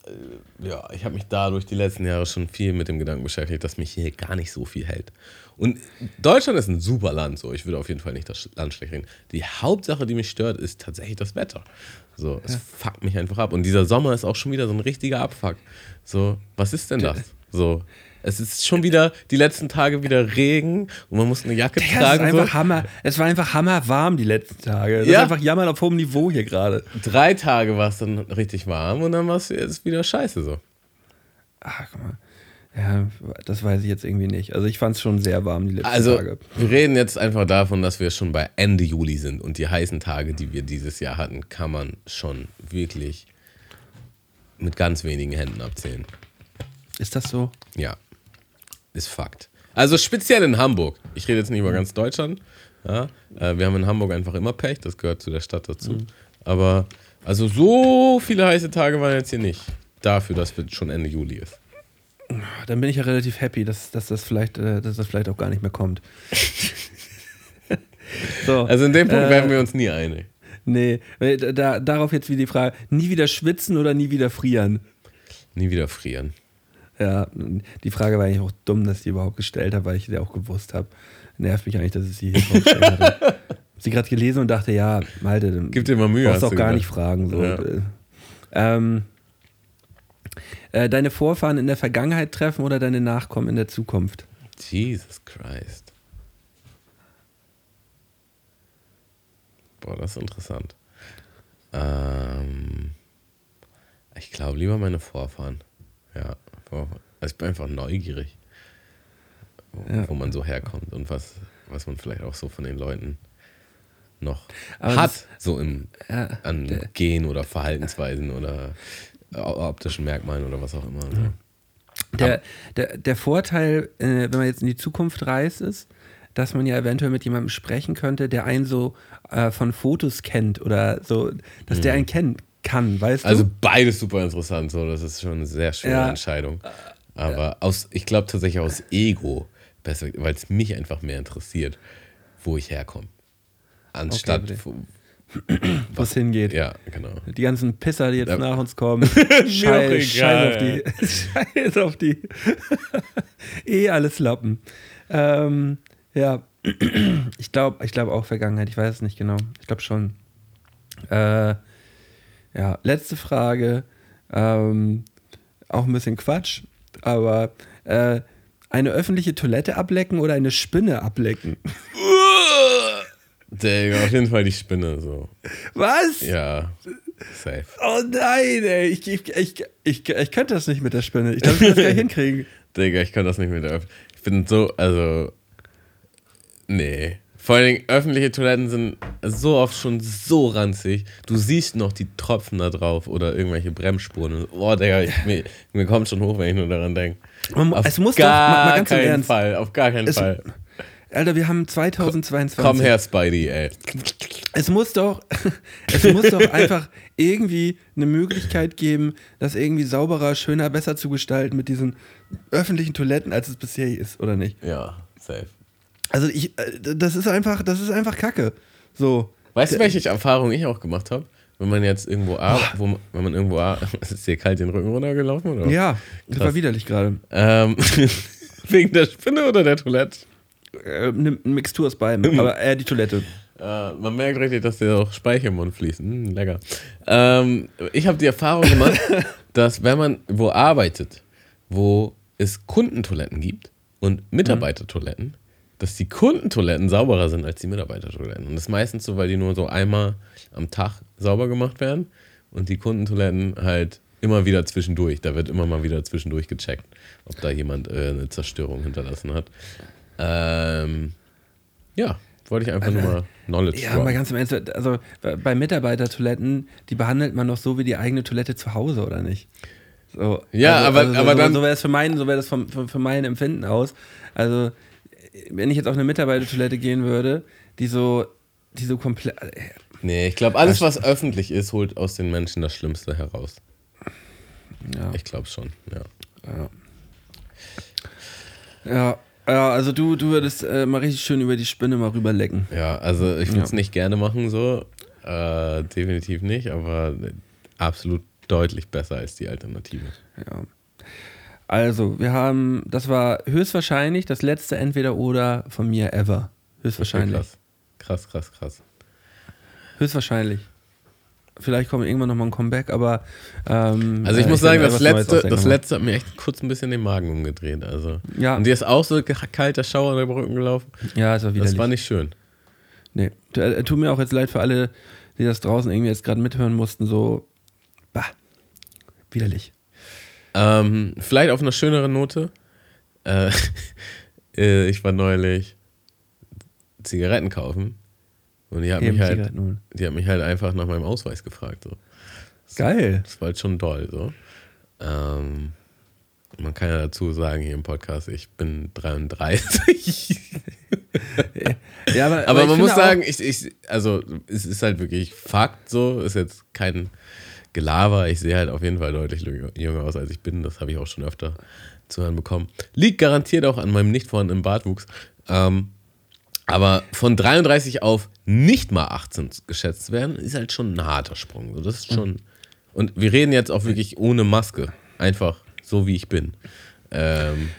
äh, ja, ich habe mich dadurch die letzten Jahre schon viel mit dem Gedanken beschäftigt, dass mich hier gar nicht so viel hält. Und Deutschland ist ein super Land, so. Ich würde auf jeden Fall nicht das Land schlecht reden. Die Hauptsache, die mich stört, ist tatsächlich das Wetter. So, es fuckt mich einfach ab. Und dieser Sommer ist auch schon wieder so ein richtiger Abfuck. So, was ist denn das? So, es ist schon wieder die letzten Tage wieder Regen und man muss eine Jacke Ja, es, ist tragen. einfach So. Hammer, es war einfach hammerwarm die letzten Tage. Das Ja. ist einfach jammern auf hohem Niveau hier gerade. Drei Tage war es dann richtig warm und dann war es jetzt wieder scheiße so. Ach, guck mal. Ja, das weiß ich jetzt irgendwie nicht. Also ich fand es schon sehr warm die letzten Also, Tage. wir reden jetzt einfach davon, dass wir schon bei Ende Juli sind und die heißen Tage, die wir dieses Jahr hatten, kann man schon wirklich mit ganz wenigen Händen abzählen. Ist das so? Ja, ist Fakt. Also speziell in Hamburg. Ich rede jetzt nicht über ganz Deutschland. Ja, äh, wir haben in Hamburg einfach immer Pech, das gehört zu der Stadt dazu. Aber also so viele heiße Tage waren jetzt hier nicht. Dafür, dass es schon Ende Juli ist. Dann bin ich ja relativ happy, dass, dass, das, vielleicht, äh, dass das vielleicht auch gar nicht mehr kommt. so, Also in dem Punkt Äh, werden wir uns nie einig. nee, da, da, darauf jetzt wie die Frage, nie wieder schwitzen oder nie wieder frieren? Nie wieder frieren. Ja, die Frage war eigentlich auch dumm, dass ich die überhaupt gestellt habe, weil ich sie auch gewusst habe. Nervt mich eigentlich, dass ich sie hier drauf gestellt hatte. Hab sie gerade gelesen und dachte, ja, Malte, Gib dir mal Mühe. brauchst hast auch du gar gedacht. nicht fragen. So. Ja. Ähm, äh, deine Vorfahren in der Vergangenheit treffen oder deine Nachkommen in der Zukunft? Jesus Christ. Boah, das ist interessant. Ähm, ich glaube lieber meine Vorfahren. Ja, Also ich bin einfach neugierig, wo, Ja. wo man so herkommt und was, was man vielleicht auch so von den Leuten noch Aber hat, das- so im, Ja, an der- Gen oder Verhaltensweisen oder optischen Merkmalen oder was auch immer. So. Der, der, der Vorteil, äh, wenn man jetzt in die Zukunft reist, ist, dass man ja eventuell mit jemandem sprechen könnte, der einen so äh, von Fotos kennt oder so, dass der einen kennen kann, weißt. Also du? beides super interessant, so. Das ist schon eine sehr schwere Ja. Entscheidung. Aber aus, ich glaube tatsächlich aus Ego, besser, weil es mich einfach mehr interessiert, wo ich herkomme. Anstatt, Okay, wo, es hingeht. ja, genau. Die ganzen Pisser, die jetzt Ja. nach uns kommen. Scheiß, egal, Scheiß auf die. Scheiß auf die. eh alles Lappen. Ähm, ja, ich glaube ich glaub auch Vergangenheit. Ich weiß es nicht genau. Ich glaube schon. Äh, ja, letzte Frage. Ähm, auch ein bisschen Quatsch, aber äh, eine öffentliche Toilette ablecken oder eine Spinne ablecken? Digga, auf jeden Fall die Spinne, so. Was? Ja, safe. Oh nein, ey. Ich, ich, ich, ich, ich könnte das nicht mit der Spinne. Ich glaube, ich kann das gar nicht hinkriegen. Digga, ich kann das nicht mit der Öff Ich bin so, also. Nee. Vor allen Dingen, öffentliche Toiletten sind so oft schon so ranzig. Du siehst noch die Tropfen da drauf oder irgendwelche Bremsspuren. Oh, Digga, ich, mir, mir kommt schon hoch, wenn ich nur daran denke. Auf es muss doch- gar im keinen Ernst. Fall, auf gar keinen Es- Fall. Alter, wir haben 2022. Komm her, Spidey, ey. Es muss doch, es muss doch einfach irgendwie eine Möglichkeit geben, das irgendwie sauberer, schöner, besser zu gestalten mit diesen öffentlichen Toiletten, als es bisher ist, oder nicht? Ja, safe. Also ich, äh, das ist einfach, das ist einfach Kacke. So. Weißt du, welche Erfahrung ich auch gemacht habe? Wenn man jetzt irgendwo arbeitet, wo man, wenn man irgendwo arbeitet, ist dir kalt den Rücken runtergelaufen, oder? Ja, das war Krass. widerlich gerade. Ähm, wegen der Spinne oder der Toilette? Äh, eine eine Mixtur aus beidem, aber eher die Toilette. Äh, man merkt richtig, dass dir auch Speicher im Mund fließt. Mm, lecker. Ähm, ich habe die Erfahrung gemacht, dass wenn man wo arbeitet, wo es Kundentoiletten gibt und Mitarbeitertoiletten, dass die Kundentoiletten sauberer sind als die Mitarbeitertoiletten. Und das ist meistens so, weil die nur so einmal am Tag sauber gemacht werden und die Kundentoiletten halt immer wieder zwischendurch. Da wird immer mal wieder zwischendurch gecheckt, ob da jemand äh, eine Zerstörung hinterlassen hat. Ähm, ja, wollte ich einfach nur mal Knowledge Ja, mal ganz im Ernst, also bei Mitarbeitertoiletten, die behandelt man doch so wie die eigene Toilette zu Hause, oder nicht? So, Ja, also, aber- also, aber so, dann- So wäre es für mein, so wäre das vom, für, für mein Empfinden aus. Also wenn ich jetzt auf eine Mitarbeitertoilette gehen würde, die so, die so komplett. äh, Nee, ich glaube, alles, was öffentlich ist, holt aus den Menschen das Schlimmste heraus. Ja, Ich glaube schon, ja. ja, ja, also du, du würdest äh, mal richtig schön über die Spinne mal rüberlecken. Ja, also ich würde es Ja. nicht gerne machen so. Äh, definitiv nicht, aber absolut deutlich besser als die Alternative. Ja. Also, wir haben, das war höchstwahrscheinlich das letzte Entweder-Oder von mir ever. Höchstwahrscheinlich. Krass. Krass, krass, krass. Höchstwahrscheinlich. Vielleicht kommt irgendwann nochmal ein Comeback, aber. Ähm, Also ich äh, muss will sagen, das letzte, das letzte hat mir echt kurz ein bisschen den Magen umgedreht. Also. Ja. Und dir ist auch so kalter Schauer über den Rücken gelaufen. Ja, es war widerlich. Das war nicht schön. Nee. Äh, Tut mir auch jetzt leid für alle, die das draußen irgendwie jetzt gerade mithören mussten, so. Bah. Widerlich. Ähm, vielleicht auf einer schöneren Note. Äh, äh, ich war neulich Zigaretten kaufen und die hat, Eben mich halt, die hat mich halt einfach nach meinem Ausweis gefragt. So. Geil. Das war halt schon doll. So. Ähm, man kann ja dazu sagen hier im Podcast, ich bin 33. Ja, aber, Aber ich man muss sagen, ich, ich, also es ist halt wirklich Fakt so, ist jetzt kein Gelaber. Ich sehe halt auf jeden Fall deutlich jünger aus, als ich bin. Das habe ich auch schon öfter zu hören bekommen. Liegt garantiert auch an meinem nicht vorhandenen Bartwuchs. Ähm, aber von 33 auf nicht mal 18 geschätzt werden, ist halt schon ein harter Sprung. Das ist schon. Und wir reden jetzt auch wirklich ohne Maske. Einfach so, wie ich bin. Ähm,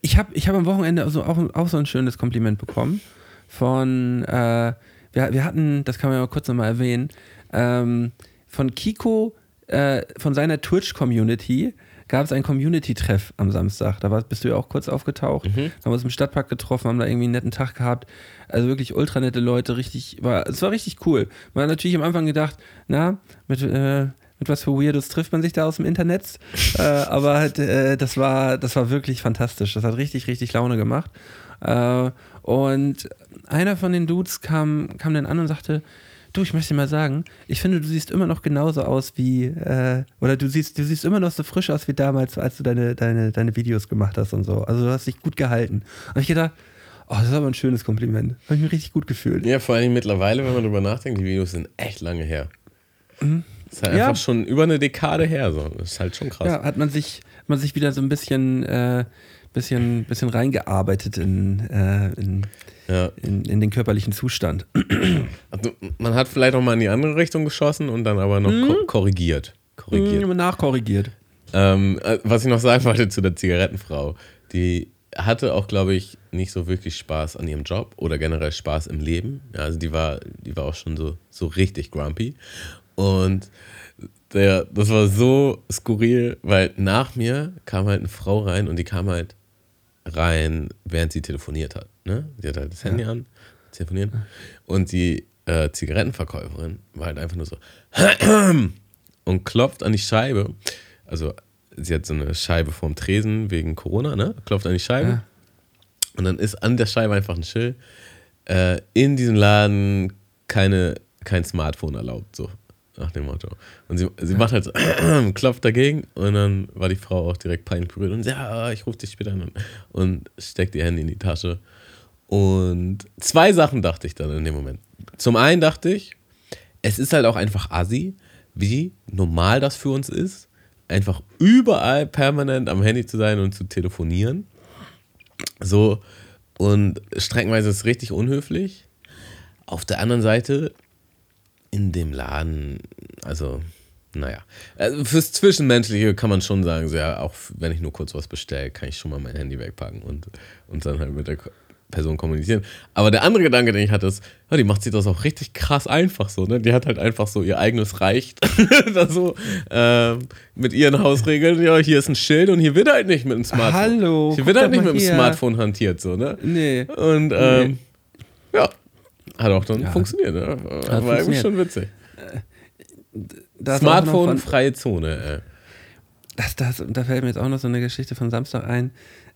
ich habe ich hab am Wochenende also auch, auch so ein schönes Kompliment bekommen von, äh, wir, wir hatten, das kann man ja mal kurz nochmal erwähnen, ähm, von Kiko, äh, von seiner Twitch-Community gab es einen Community-Treff am Samstag. Da war, bist du ja auch kurz aufgetaucht. Haben wir uns im Stadtpark getroffen, haben da irgendwie einen netten Tag gehabt. Also wirklich ultra nette Leute, richtig, war, es war richtig cool. Man hat natürlich am Anfang gedacht, na, mit, äh, mit was für Weirdos trifft man sich da aus dem Internet. äh, aber halt, äh, das, war, das war wirklich fantastisch. Das hat richtig, richtig Laune gemacht. Äh, und einer von den Dudes kam, kam dann an und sagte, du, ich möchte dir mal sagen, ich finde, du siehst immer noch genauso aus wie, äh, oder du siehst, du siehst immer noch so frisch aus wie damals, als du deine, deine, deine Videos gemacht hast und so. Also du hast dich gut gehalten. Und ich gedacht, oh, das ist aber ein schönes Kompliment. Habe ich mich richtig gut gefühlt. Ja, vor allem mittlerweile, wenn man drüber nachdenkt, die Videos sind echt lange her. Das ist halt Ja. einfach schon über eine Dekade her. So. Das ist halt schon krass. Ja, hat man sich, man sich wieder so ein bisschen, äh, bisschen, bisschen reingearbeitet in, äh, in, Ja. in, in den körperlichen Zustand. Also, man hat vielleicht auch mal in die andere Richtung geschossen und dann aber noch ko korrigiert. Korrigiert. Mhm, nachkorrigiert. Ähm, äh, was ich noch sagen wollte zu der Zigarettenfrau, die hatte auch, glaube ich, nicht so wirklich Spaß an ihrem Job oder generell Spaß im Leben. Ja, also die war, die war auch schon so, so richtig grumpy. Und der, das war so skurril, weil nach mir kam halt eine Frau rein und die kam halt rein, während sie telefoniert hat. Ne? Sie hat halt das Handy an, telefoniert. Und die äh, Zigarettenverkäuferin war halt einfach nur so und klopft an die Scheibe. Also sie hat so eine Scheibe vorm Tresen wegen Corona, ne? Klopft an die Scheibe. Ja. Und dann ist an der Scheibe einfach ein Schild. Äh, in diesem Laden keine, kein Smartphone erlaubt, so nach dem Motto. Und sie, sie macht halt so, klopft dagegen und dann war die Frau auch direkt peinlich berührt und ja, ich rufe dich später an und steckt ihr Handy in die Tasche. Und zwei Sachen dachte ich dann in dem Moment. Zum einen dachte ich, es ist halt auch einfach assi, wie normal das für uns ist, einfach überall permanent am Handy zu sein und zu telefonieren. So, und streckenweise ist es richtig unhöflich. Auf der anderen Seite, in dem Laden, also, naja. Also fürs Zwischenmenschliche kann man schon sagen, so, auch wenn ich nur kurz was bestelle, kann ich schon mal mein Handy wegpacken und, und dann halt mit der Person kommunizieren. Aber der andere Gedanke, den ich hatte, ist, ja, die macht sich das auch richtig krass einfach so, ne? Die hat halt einfach so ihr eigenes Reich da so ähm, mit ihren Hausregeln. Ja, hier ist ein Schild und hier wird halt nicht mit dem Smartphone. Hallo, Hier wird halt nicht mit dem hier. Smartphone hantiert, so, ne? Nee. Und ähm, ja, hat auch dann Ja. funktioniert. Ne? War irgendwie schon witzig. Da ist auch noch Smartphone, freie Zone. Äh. Das, das, da fällt mir jetzt auch noch so eine Geschichte von Samstag ein.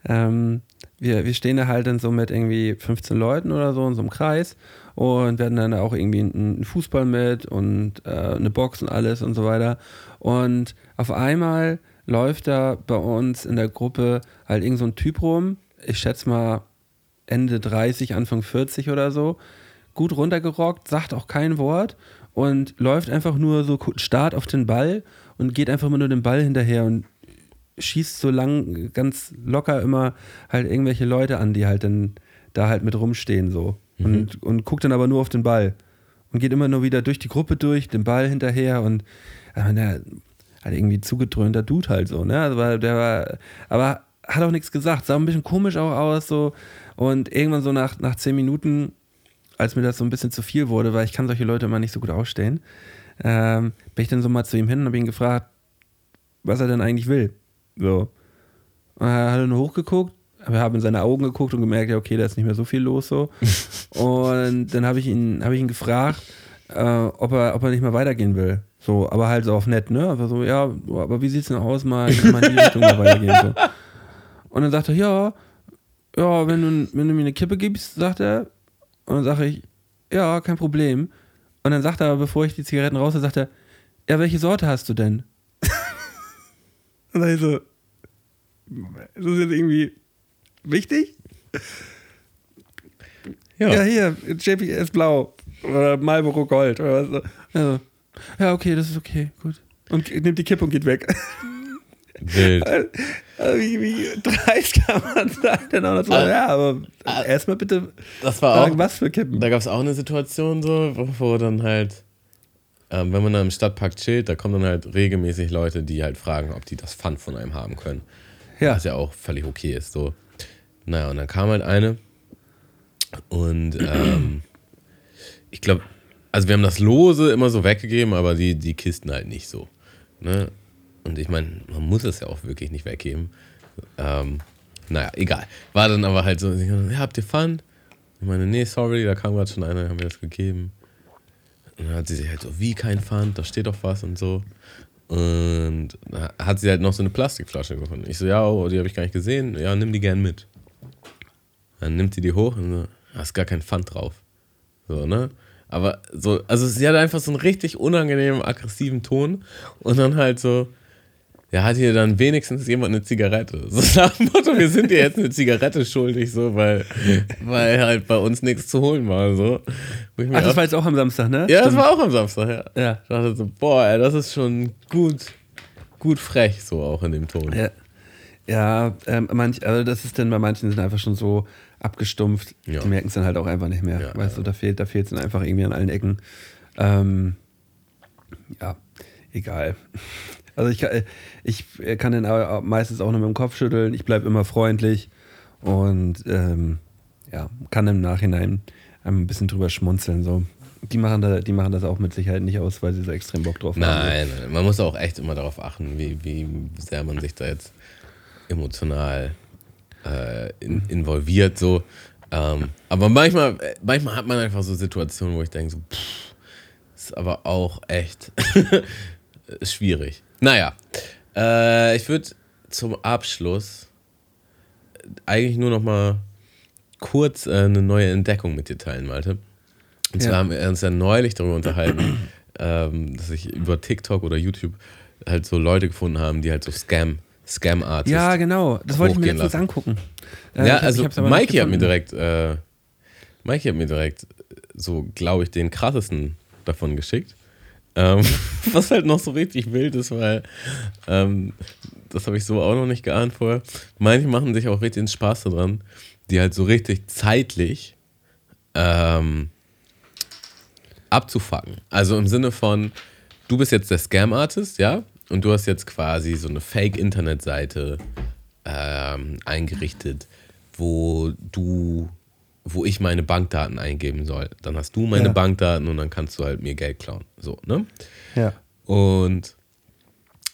Ähm, wir, wir stehen da halt dann so mit irgendwie 15 Leuten oder so in so einem Kreis und hatten dann auch irgendwie einen Fußball mit und äh, eine Box und alles und so weiter. Und auf einmal läuft da bei uns in der Gruppe halt irgend so ein Typ rum, ich schätze mal Ende 30, Anfang 40 oder so. Gut runtergerockt, sagt auch kein Wort und läuft einfach nur so Start auf den Ball und geht einfach immer nur den Ball hinterher und schießt so lang, ganz locker immer halt irgendwelche Leute an, die halt dann da halt mit rumstehen so. Und, und guckt dann aber nur auf den Ball. Und geht immer nur wieder durch die Gruppe durch, den Ball hinterher und äh, der hat irgendwie zugedröhnter Dude halt so, ne? Also der war, aber hat auch nichts gesagt, sah ein bisschen komisch auch aus so. Und irgendwann so nach, nach zehn Minuten, als mir das so ein bisschen zu viel wurde, weil ich kann solche Leute immer nicht so gut ausstellen, ähm, bin ich dann so mal zu ihm hin und habe ihn gefragt, was er denn eigentlich will. So. Und er hat dann hochgeguckt, wir haben in seine Augen geguckt und gemerkt, ja, okay, da ist nicht mehr so viel los so. und dann habe ich ihn, habe ich ihn gefragt, äh, ob, er, ob er nicht mal weitergehen will. So, aber halt so auf nett, ne? Aber so, ja, aber wie sieht's denn aus, mal, mal in die Richtung mal weitergehen. So. Und dann sagt er, ja, ja, wenn du, wenn du mir eine Kippe gibst, sagt er, und dann sage ich, ja, kein Problem. Und dann sagt er, bevor ich die Zigaretten raus, sagt er, ja, welche Sorte hast du denn? Und dann ich so, ist das jetzt irgendwie wichtig? Ja. Ja, hier, JPS Blau oder Marlboro Gold oder was. so. Also, ja, okay, das ist okay, gut. Und nimmt die Kippe und geht weg. Wild. Also, wie, wie dreist kann man sein? Dann auch noch so, Ah. ja, aber erstmal bitte Das war sagen, auch, was für Kippen. da gab es auch eine Situation so, wo, wo dann halt, ähm, wenn man dann im Stadtpark chillt, da kommen dann halt regelmäßig Leute, die halt fragen, ob die das Pfand von einem haben können. Ja. Was ja auch völlig okay ist. So. Naja, und dann kam halt eine und ähm, ich glaube, also wir haben das Lose immer so weggegeben, aber die, die Kisten halt nicht so. Ne? Und ich meine, man muss es ja auch wirklich nicht weggeben. Ähm, naja, egal. War dann aber halt so, ja, habt ihr Pfand? Ich meine, nee, sorry, da kam gerade schon einer, haben wir das gegeben. Und dann hat sie sich halt so, wie kein Pfand, da steht doch was und so. Und da hat sie halt noch so eine Plastikflasche gefunden. Ich so, ja, oh, die habe ich gar nicht gesehen. Ja, nimm die gern mit. Dann nimmt sie die hoch und so, da ist gar kein Pfand drauf. So, ne? Aber so, also sie hat einfach so einen richtig unangenehmen, aggressiven Ton und dann halt so, ja, hat hier dann wenigstens jemand eine Zigarette? So nach dem Motto, wir sind dir jetzt eine Zigarette schuldig, so, weil, weil halt bei uns nichts zu holen war, so. Ach, das war jetzt auch am Samstag, ne? ja, das Stimmt. war auch am Samstag, ja. Ja. Ich dachte so, boah, ey, das ist schon gut, gut frech, so auch in dem Ton. Ja, ja ähm, manch, also das ist dann bei manchen sind einfach schon so abgestumpft. Ja. Die merken es dann halt auch einfach nicht mehr. Ja, weißt du, da fehlt da fehlt es dann einfach irgendwie an allen Ecken. Ähm, ja, egal. Also ich kann, ich kann den meistens auch nur mit dem Kopf schütteln. Ich bleibe immer freundlich und ähm, ja, kann im Nachhinein ein bisschen drüber schmunzeln. So. Die, machen da, die machen das auch mit Sicherheit nicht aus, weil sie so extrem Bock drauf haben. Nein, nein, man muss auch echt immer darauf achten, wie, wie sehr man sich da jetzt emotional äh, in, involviert, so. Ähm, aber manchmal, äh, manchmal hat man einfach so Situationen, wo ich denke, so, pff, ist aber auch echt schwierig. Naja, äh, ich würde zum Abschluss eigentlich nur noch mal kurz äh, eine neue Entdeckung mit dir teilen, Malte. Und zwar Ja. haben wir uns ja neulich darüber unterhalten, ähm, dass ich über TikTok oder YouTube halt so Leute gefunden haben, die halt so Scam, Scam-Artists. Ja, genau. Das wollte ich mir letztens lassen. angucken. Äh, Ja, also Mikey hat mir direkt, äh, Mikey hat mir direkt so, glaube ich, den krassesten davon geschickt. Ähm, was halt noch so richtig wild ist, weil ähm, das habe ich so auch noch nicht geahnt vorher. Manche machen sich auch richtig Spaß daran, die halt so richtig zeitlich ähm, abzufacken. Also im Sinne von, du bist jetzt der Scam-Artist, ja? Und du hast jetzt quasi so eine Fake-Internetseite ähm, eingerichtet, wo du, wo ich meine Bankdaten eingeben soll. Dann hast du meine Ja. Bankdaten und dann kannst du halt mir Geld klauen. So, ne? Ja. Und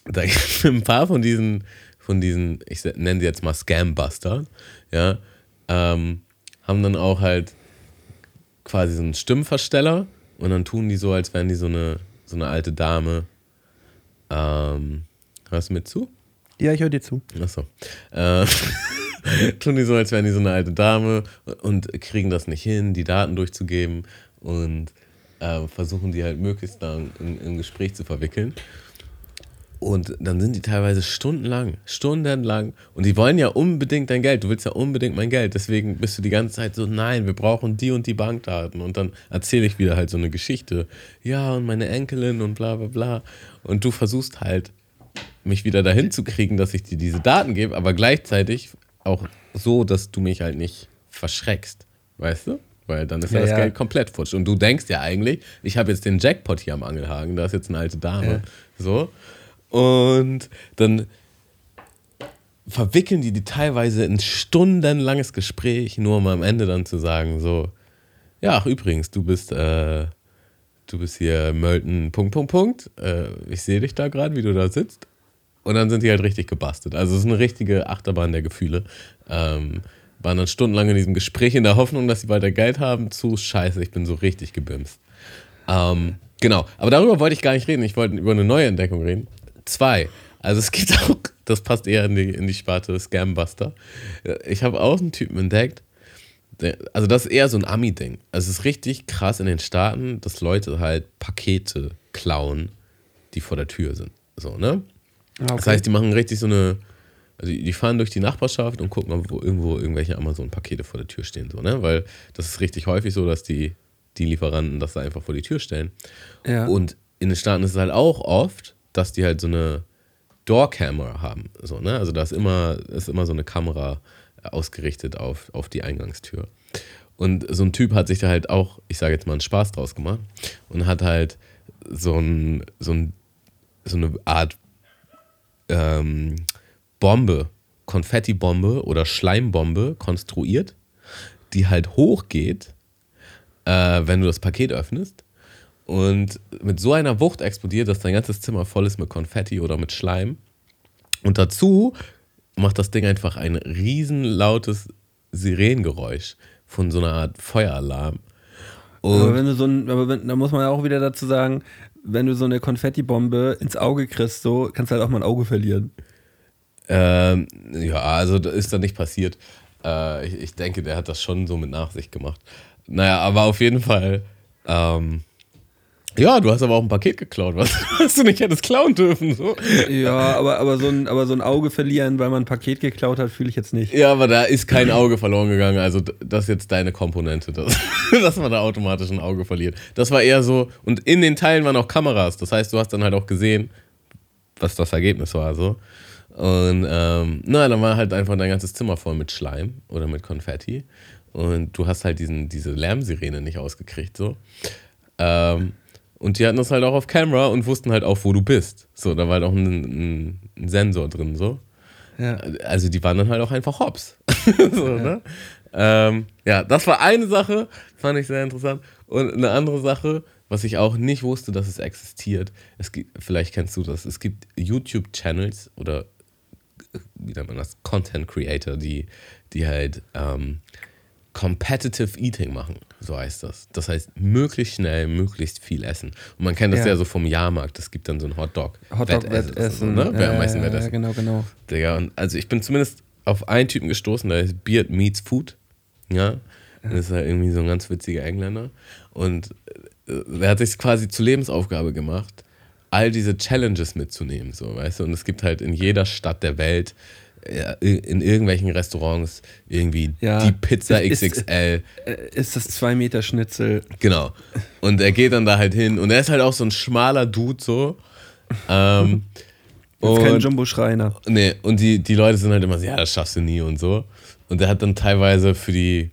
da gibt es ein paar von diesen, von diesen, ich nenne sie jetzt mal Scambuster, ja, ähm, haben dann auch halt quasi so einen Stimmversteller und dann tun die so, als wären die so eine, so eine alte Dame. Ähm, hörst du mir zu? Ja, ich höre dir zu. Achso. Äh, tun die so, als wären die so eine alte Dame und kriegen das nicht hin, die Daten durchzugeben und äh, versuchen die halt möglichst lang in Gespräch zu verwickeln. Und dann sind die teilweise stundenlang, stundenlang. Und die wollen ja unbedingt dein Geld. Du willst ja unbedingt mein Geld. Deswegen bist du die ganze Zeit so, nein, wir brauchen die und die Bankdaten. Und dann erzähle ich wieder halt so eine Geschichte. Ja, und meine Enkelin und bla bla bla. Und du versuchst halt, mich wieder dahin zu kriegen, dass ich dir diese Daten gebe, aber gleichzeitig auch so, dass du mich halt nicht verschreckst. Weißt du? Weil dann ist ja, Ja, das. Geld komplett futsch. Und du denkst ja eigentlich, ich habe jetzt den Jackpot hier am Angelhaken, da ist jetzt eine alte Dame. Ja. So. Und dann verwickeln die die teilweise in stundenlanges Gespräch, nur um am Ende dann zu sagen, so, ja, ach übrigens, du bist, äh, du bist hier Mölten, Punkt, Punkt, Punkt. Äh, ich sehe dich da gerade, wie du da sitzt. Und dann sind die halt richtig gebastelt. Also es ist eine richtige Achterbahn der Gefühle. Ähm, waren dann stundenlang in diesem Gespräch in der Hoffnung, dass sie weiter Geld haben, zu scheiße, ich bin so richtig gebimst. Ähm, genau, aber darüber wollte ich gar nicht reden. Ich wollte über eine neue Entdeckung reden. Zwei. Also es gibt auch, das passt eher in die, in die Sparte Scambuster. Ich habe auch einen Typen entdeckt, der, also das ist eher so ein Ami-Ding. Also es ist richtig krass in den Staaten, dass Leute halt Pakete klauen, die vor der Tür sind. So, ne? Ah, Das heißt, die machen richtig so eine, also die fahren durch die Nachbarschaft und gucken, ob wo irgendwo irgendwelche Amazon-Pakete vor der Tür stehen, so, ne? Weil das ist richtig häufig so, dass die, die Lieferanten das da einfach vor die Tür stellen. Ja. Und in den Staaten ist es halt auch oft, dass die halt so eine Door-Camera haben. So, ne? Also da ist immer, ist immer so eine Kamera ausgerichtet auf, auf die Eingangstür. Und so ein Typ hat sich da halt auch, ich sage jetzt mal, einen Spaß draus gemacht und hat halt so, ein, so, ein, so eine Art ähm, Bombe, Konfettibombe oder Schleimbombe konstruiert, die halt hochgeht, äh, wenn du das Paket öffnest und mit so einer Wucht explodiert, dass dein ganzes Zimmer voll ist mit Konfetti oder mit Schleim. Und dazu macht das Ding einfach ein riesenlautes Sirenengeräusch von so einer Art Feueralarm. aber Und wenn du so ein, aber wenn, da muss man ja auch wieder dazu sagen, wenn du so eine Konfettibombe ins Auge kriegst, so kannst du halt auch mal ein Auge verlieren. ähm, ja, also ist da nicht passiert. Äh, ich, ich denke, der hat das schon so mit Nachsicht gemacht. Naja, aber auf jeden Fall. Ähm, ja, du hast aber auch ein Paket geklaut, was, was du nicht hättest klauen dürfen. So. Ja, aber, aber, so ein, aber so ein Auge verlieren, weil man ein Paket geklaut hat, fühle ich jetzt nicht. Ja, aber da ist kein Auge verloren gegangen. Also, das ist jetzt deine Komponente, dass, dass man da automatisch ein Auge verliert. Das war eher so, und in den Teilen waren auch Kameras. Das heißt, du hast dann halt auch gesehen, was das Ergebnis war. So. Und ähm, na, dann war halt einfach dein ganzes Zimmer voll mit Schleim oder mit Konfetti. Und du hast halt diesen, diese Lärmsirene nicht ausgekriegt. So. Ähm, und die hatten das halt auch auf Kamera und wussten halt auch, wo du bist. So, da war halt auch ein, ein, ein Sensor drin. So. Ja. Also die waren dann halt auch einfach hops. so, ne? ähm, ja, das war eine Sache, fand ich sehr interessant. Und eine andere Sache, was ich auch nicht wusste, dass es existiert. Es gibt, vielleicht kennst du das. Es gibt YouTube-Channels oder wie nennt man das? Content Creator, die, die halt ähm, Competitive Eating machen, so heißt das. Das heißt, möglichst schnell, möglichst viel essen. Und man kennt das ja, Ja. so vom Jahrmarkt. Es gibt dann so ein Hotdog. Hotdog-Wettessen. ne? Wer am meisten ja, Wettessen. Ja, genau, genau. Digga, und also ich bin zumindest auf einen Typen gestoßen, der heißt Beard Meets Food. Ja. Das ist halt irgendwie so ein ganz witziger Engländer. Und äh, der hat sich quasi zur Lebensaufgabe gemacht, all diese Challenges mitzunehmen, so, weißt du? Und es gibt halt in jeder Stadt der Welt, in irgendwelchen Restaurants, irgendwie Ja. die Pizza Ist- ist- XXL. Äh, Ist das 2 Meter Schnitzel? Genau. Und er geht dann da halt hin. Und er ist halt auch so ein schmaler Dude, so. Ähm, Ist kein und- Jumbo Schreiner. Nee, und die, die Leute sind halt immer so, ja, das schaffst du nie und so. Und der hat dann teilweise für die,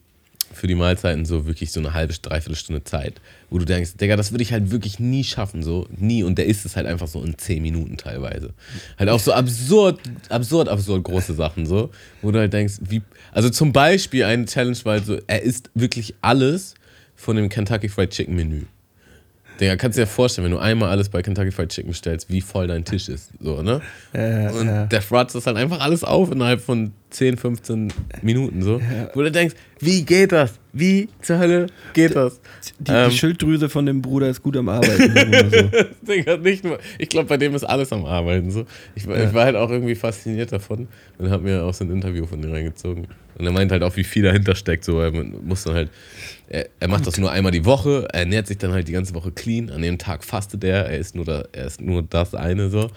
für die Mahlzeiten so wirklich so eine halbe, dreiviertel Stunde Zeit, wo du denkst, Digga, das würde ich halt wirklich nie schaffen, so, nie. Und der isst es halt einfach so in zehn Minuten teilweise. Halt auch so absurd, absurd, absurd große Sachen, so, wo du halt denkst, wie, also zum Beispiel eine Challenge war halt so, er isst wirklich alles von dem Kentucky Fried Chicken Menü. Digga, kannst du dir vorstellen, wenn du einmal alles bei Kentucky Fried Chicken bestellst, wie voll dein Tisch ist, so, ne? Ja, Und ja. der frotzt das halt einfach alles auf innerhalb von 10, 15 Minuten so. Wo du denkst, wie geht das? Wie zur Hölle geht das? Die, Ähm. die Schilddrüse von dem Bruder ist gut am Arbeiten. so. Digga, nicht nur. Ich glaube, bei dem ist alles am Arbeiten. So. Ich, war- ich war halt auch irgendwie fasziniert davon und habe mir auch so ein Interview von dem reingezogen. Und er meint halt auch, wie viel dahinter steckt. So. Er muss dann halt. Er, er macht das nur einmal die Woche, er ernährt sich dann halt die ganze Woche clean. An dem Tag fastet er, er ist nur, da, er ist nur das eine so.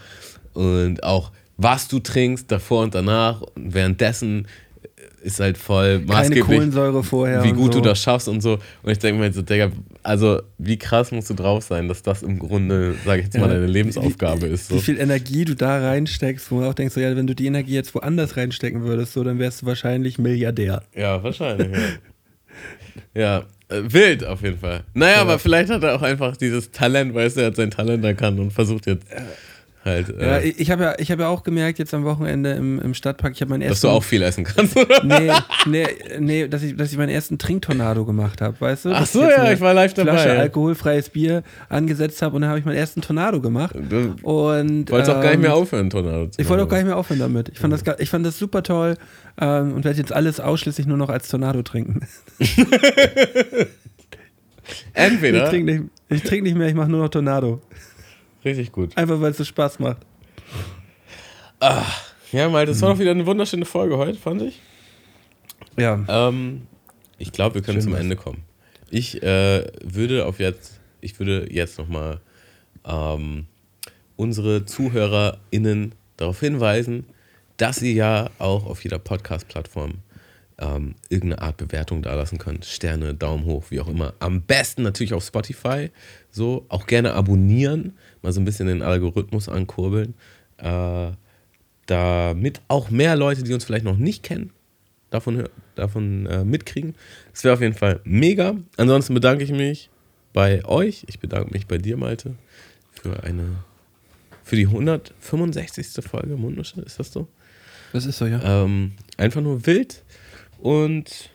und auch was du trinkst, davor und danach und währenddessen ist halt voll Keine maßgeblich, Kohlensäure vorher. wie gut so. du das schaffst und so. Und ich denke mir halt so, Digga, also wie krass musst du drauf sein, dass das im Grunde, sage ich jetzt mal, deine Lebensaufgabe ist. Wie So. viel Energie du da reinsteckst, wo du auch denkst, so, ja, wenn du die Energie jetzt woanders reinstecken würdest, so, dann wärst du wahrscheinlich Milliardär. Ja, wahrscheinlich. ja, ja äh, wild auf jeden Fall. Naja, aber vielleicht hat er auch einfach dieses Talent, weißt du, er hat sein Talent erkannt und versucht jetzt halt, Ja, äh, ich ich habe ja, ich hab ja auch gemerkt, jetzt am Wochenende im, im Stadtpark, ich habe meinen dass ersten. du auch viel essen kannst, oder? Nee, nee, nee, dass ich, dass ich meinen ersten Trinktornado gemacht habe, weißt du? Ach Dass so, ja, ich war live dabei. Flasche alkoholfreies Bier angesetzt habe und dann habe ich meinen ersten Tornado gemacht. Du Und, wolltest auch gar nicht ähm, mehr aufhören, Tornado Ich wollte auch gar nicht mehr aufhören damit. Ich fand das, ga- ich fand das super toll ähm, und werde jetzt alles ausschließlich nur noch als Tornado trinken. Entweder, Ich trinke nicht, ich trink nicht mehr, ich mache nur noch Tornado. Richtig gut. Einfach weil es so Spaß macht. Ja, mal, das war doch wieder eine wunderschöne Folge heute, fand ich. Ja. Ähm, ich glaube, wir können Schön zum. Ende kommen. Ich äh, würde auf jetzt, ich würde jetzt nochmal ähm, unsere ZuhörerInnen darauf hinweisen, dass ihr ja auch auf jeder Podcast-Plattform ähm, irgendeine Art Bewertung dalassen könnt. Sterne, Daumen hoch, wie auch immer. Am besten natürlich auf Spotify. So, auch gerne abonnieren, mal so ein bisschen den Algorithmus ankurbeln. Äh, damit auch mehr Leute, die uns vielleicht noch nicht kennen, davon, davon äh, mitkriegen. Das wäre auf jeden Fall mega. Ansonsten bedanke ich mich bei euch. Ich bedanke mich bei dir, Malte, für eine für die 165. Folge Mundmische. Ist das so? Das ist so, ja. Ähm, einfach nur wild. Und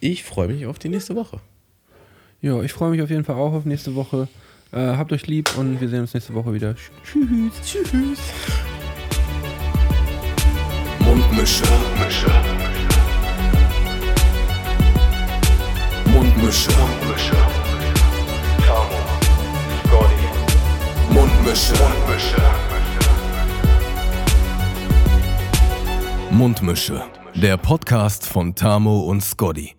ich freue mich auf die nächste Woche. Ja, ich freue mich auf jeden Fall auch auf nächste Woche. Äh, habt euch lieb und wir sehen uns nächste Woche wieder. Tschüss. Tschüss. Mundmische. Mische. Mundmische. Mische. Tamo. Scotty. Mundmische. Mische. Mundmische. Der Podcast von Tamo und Scotty.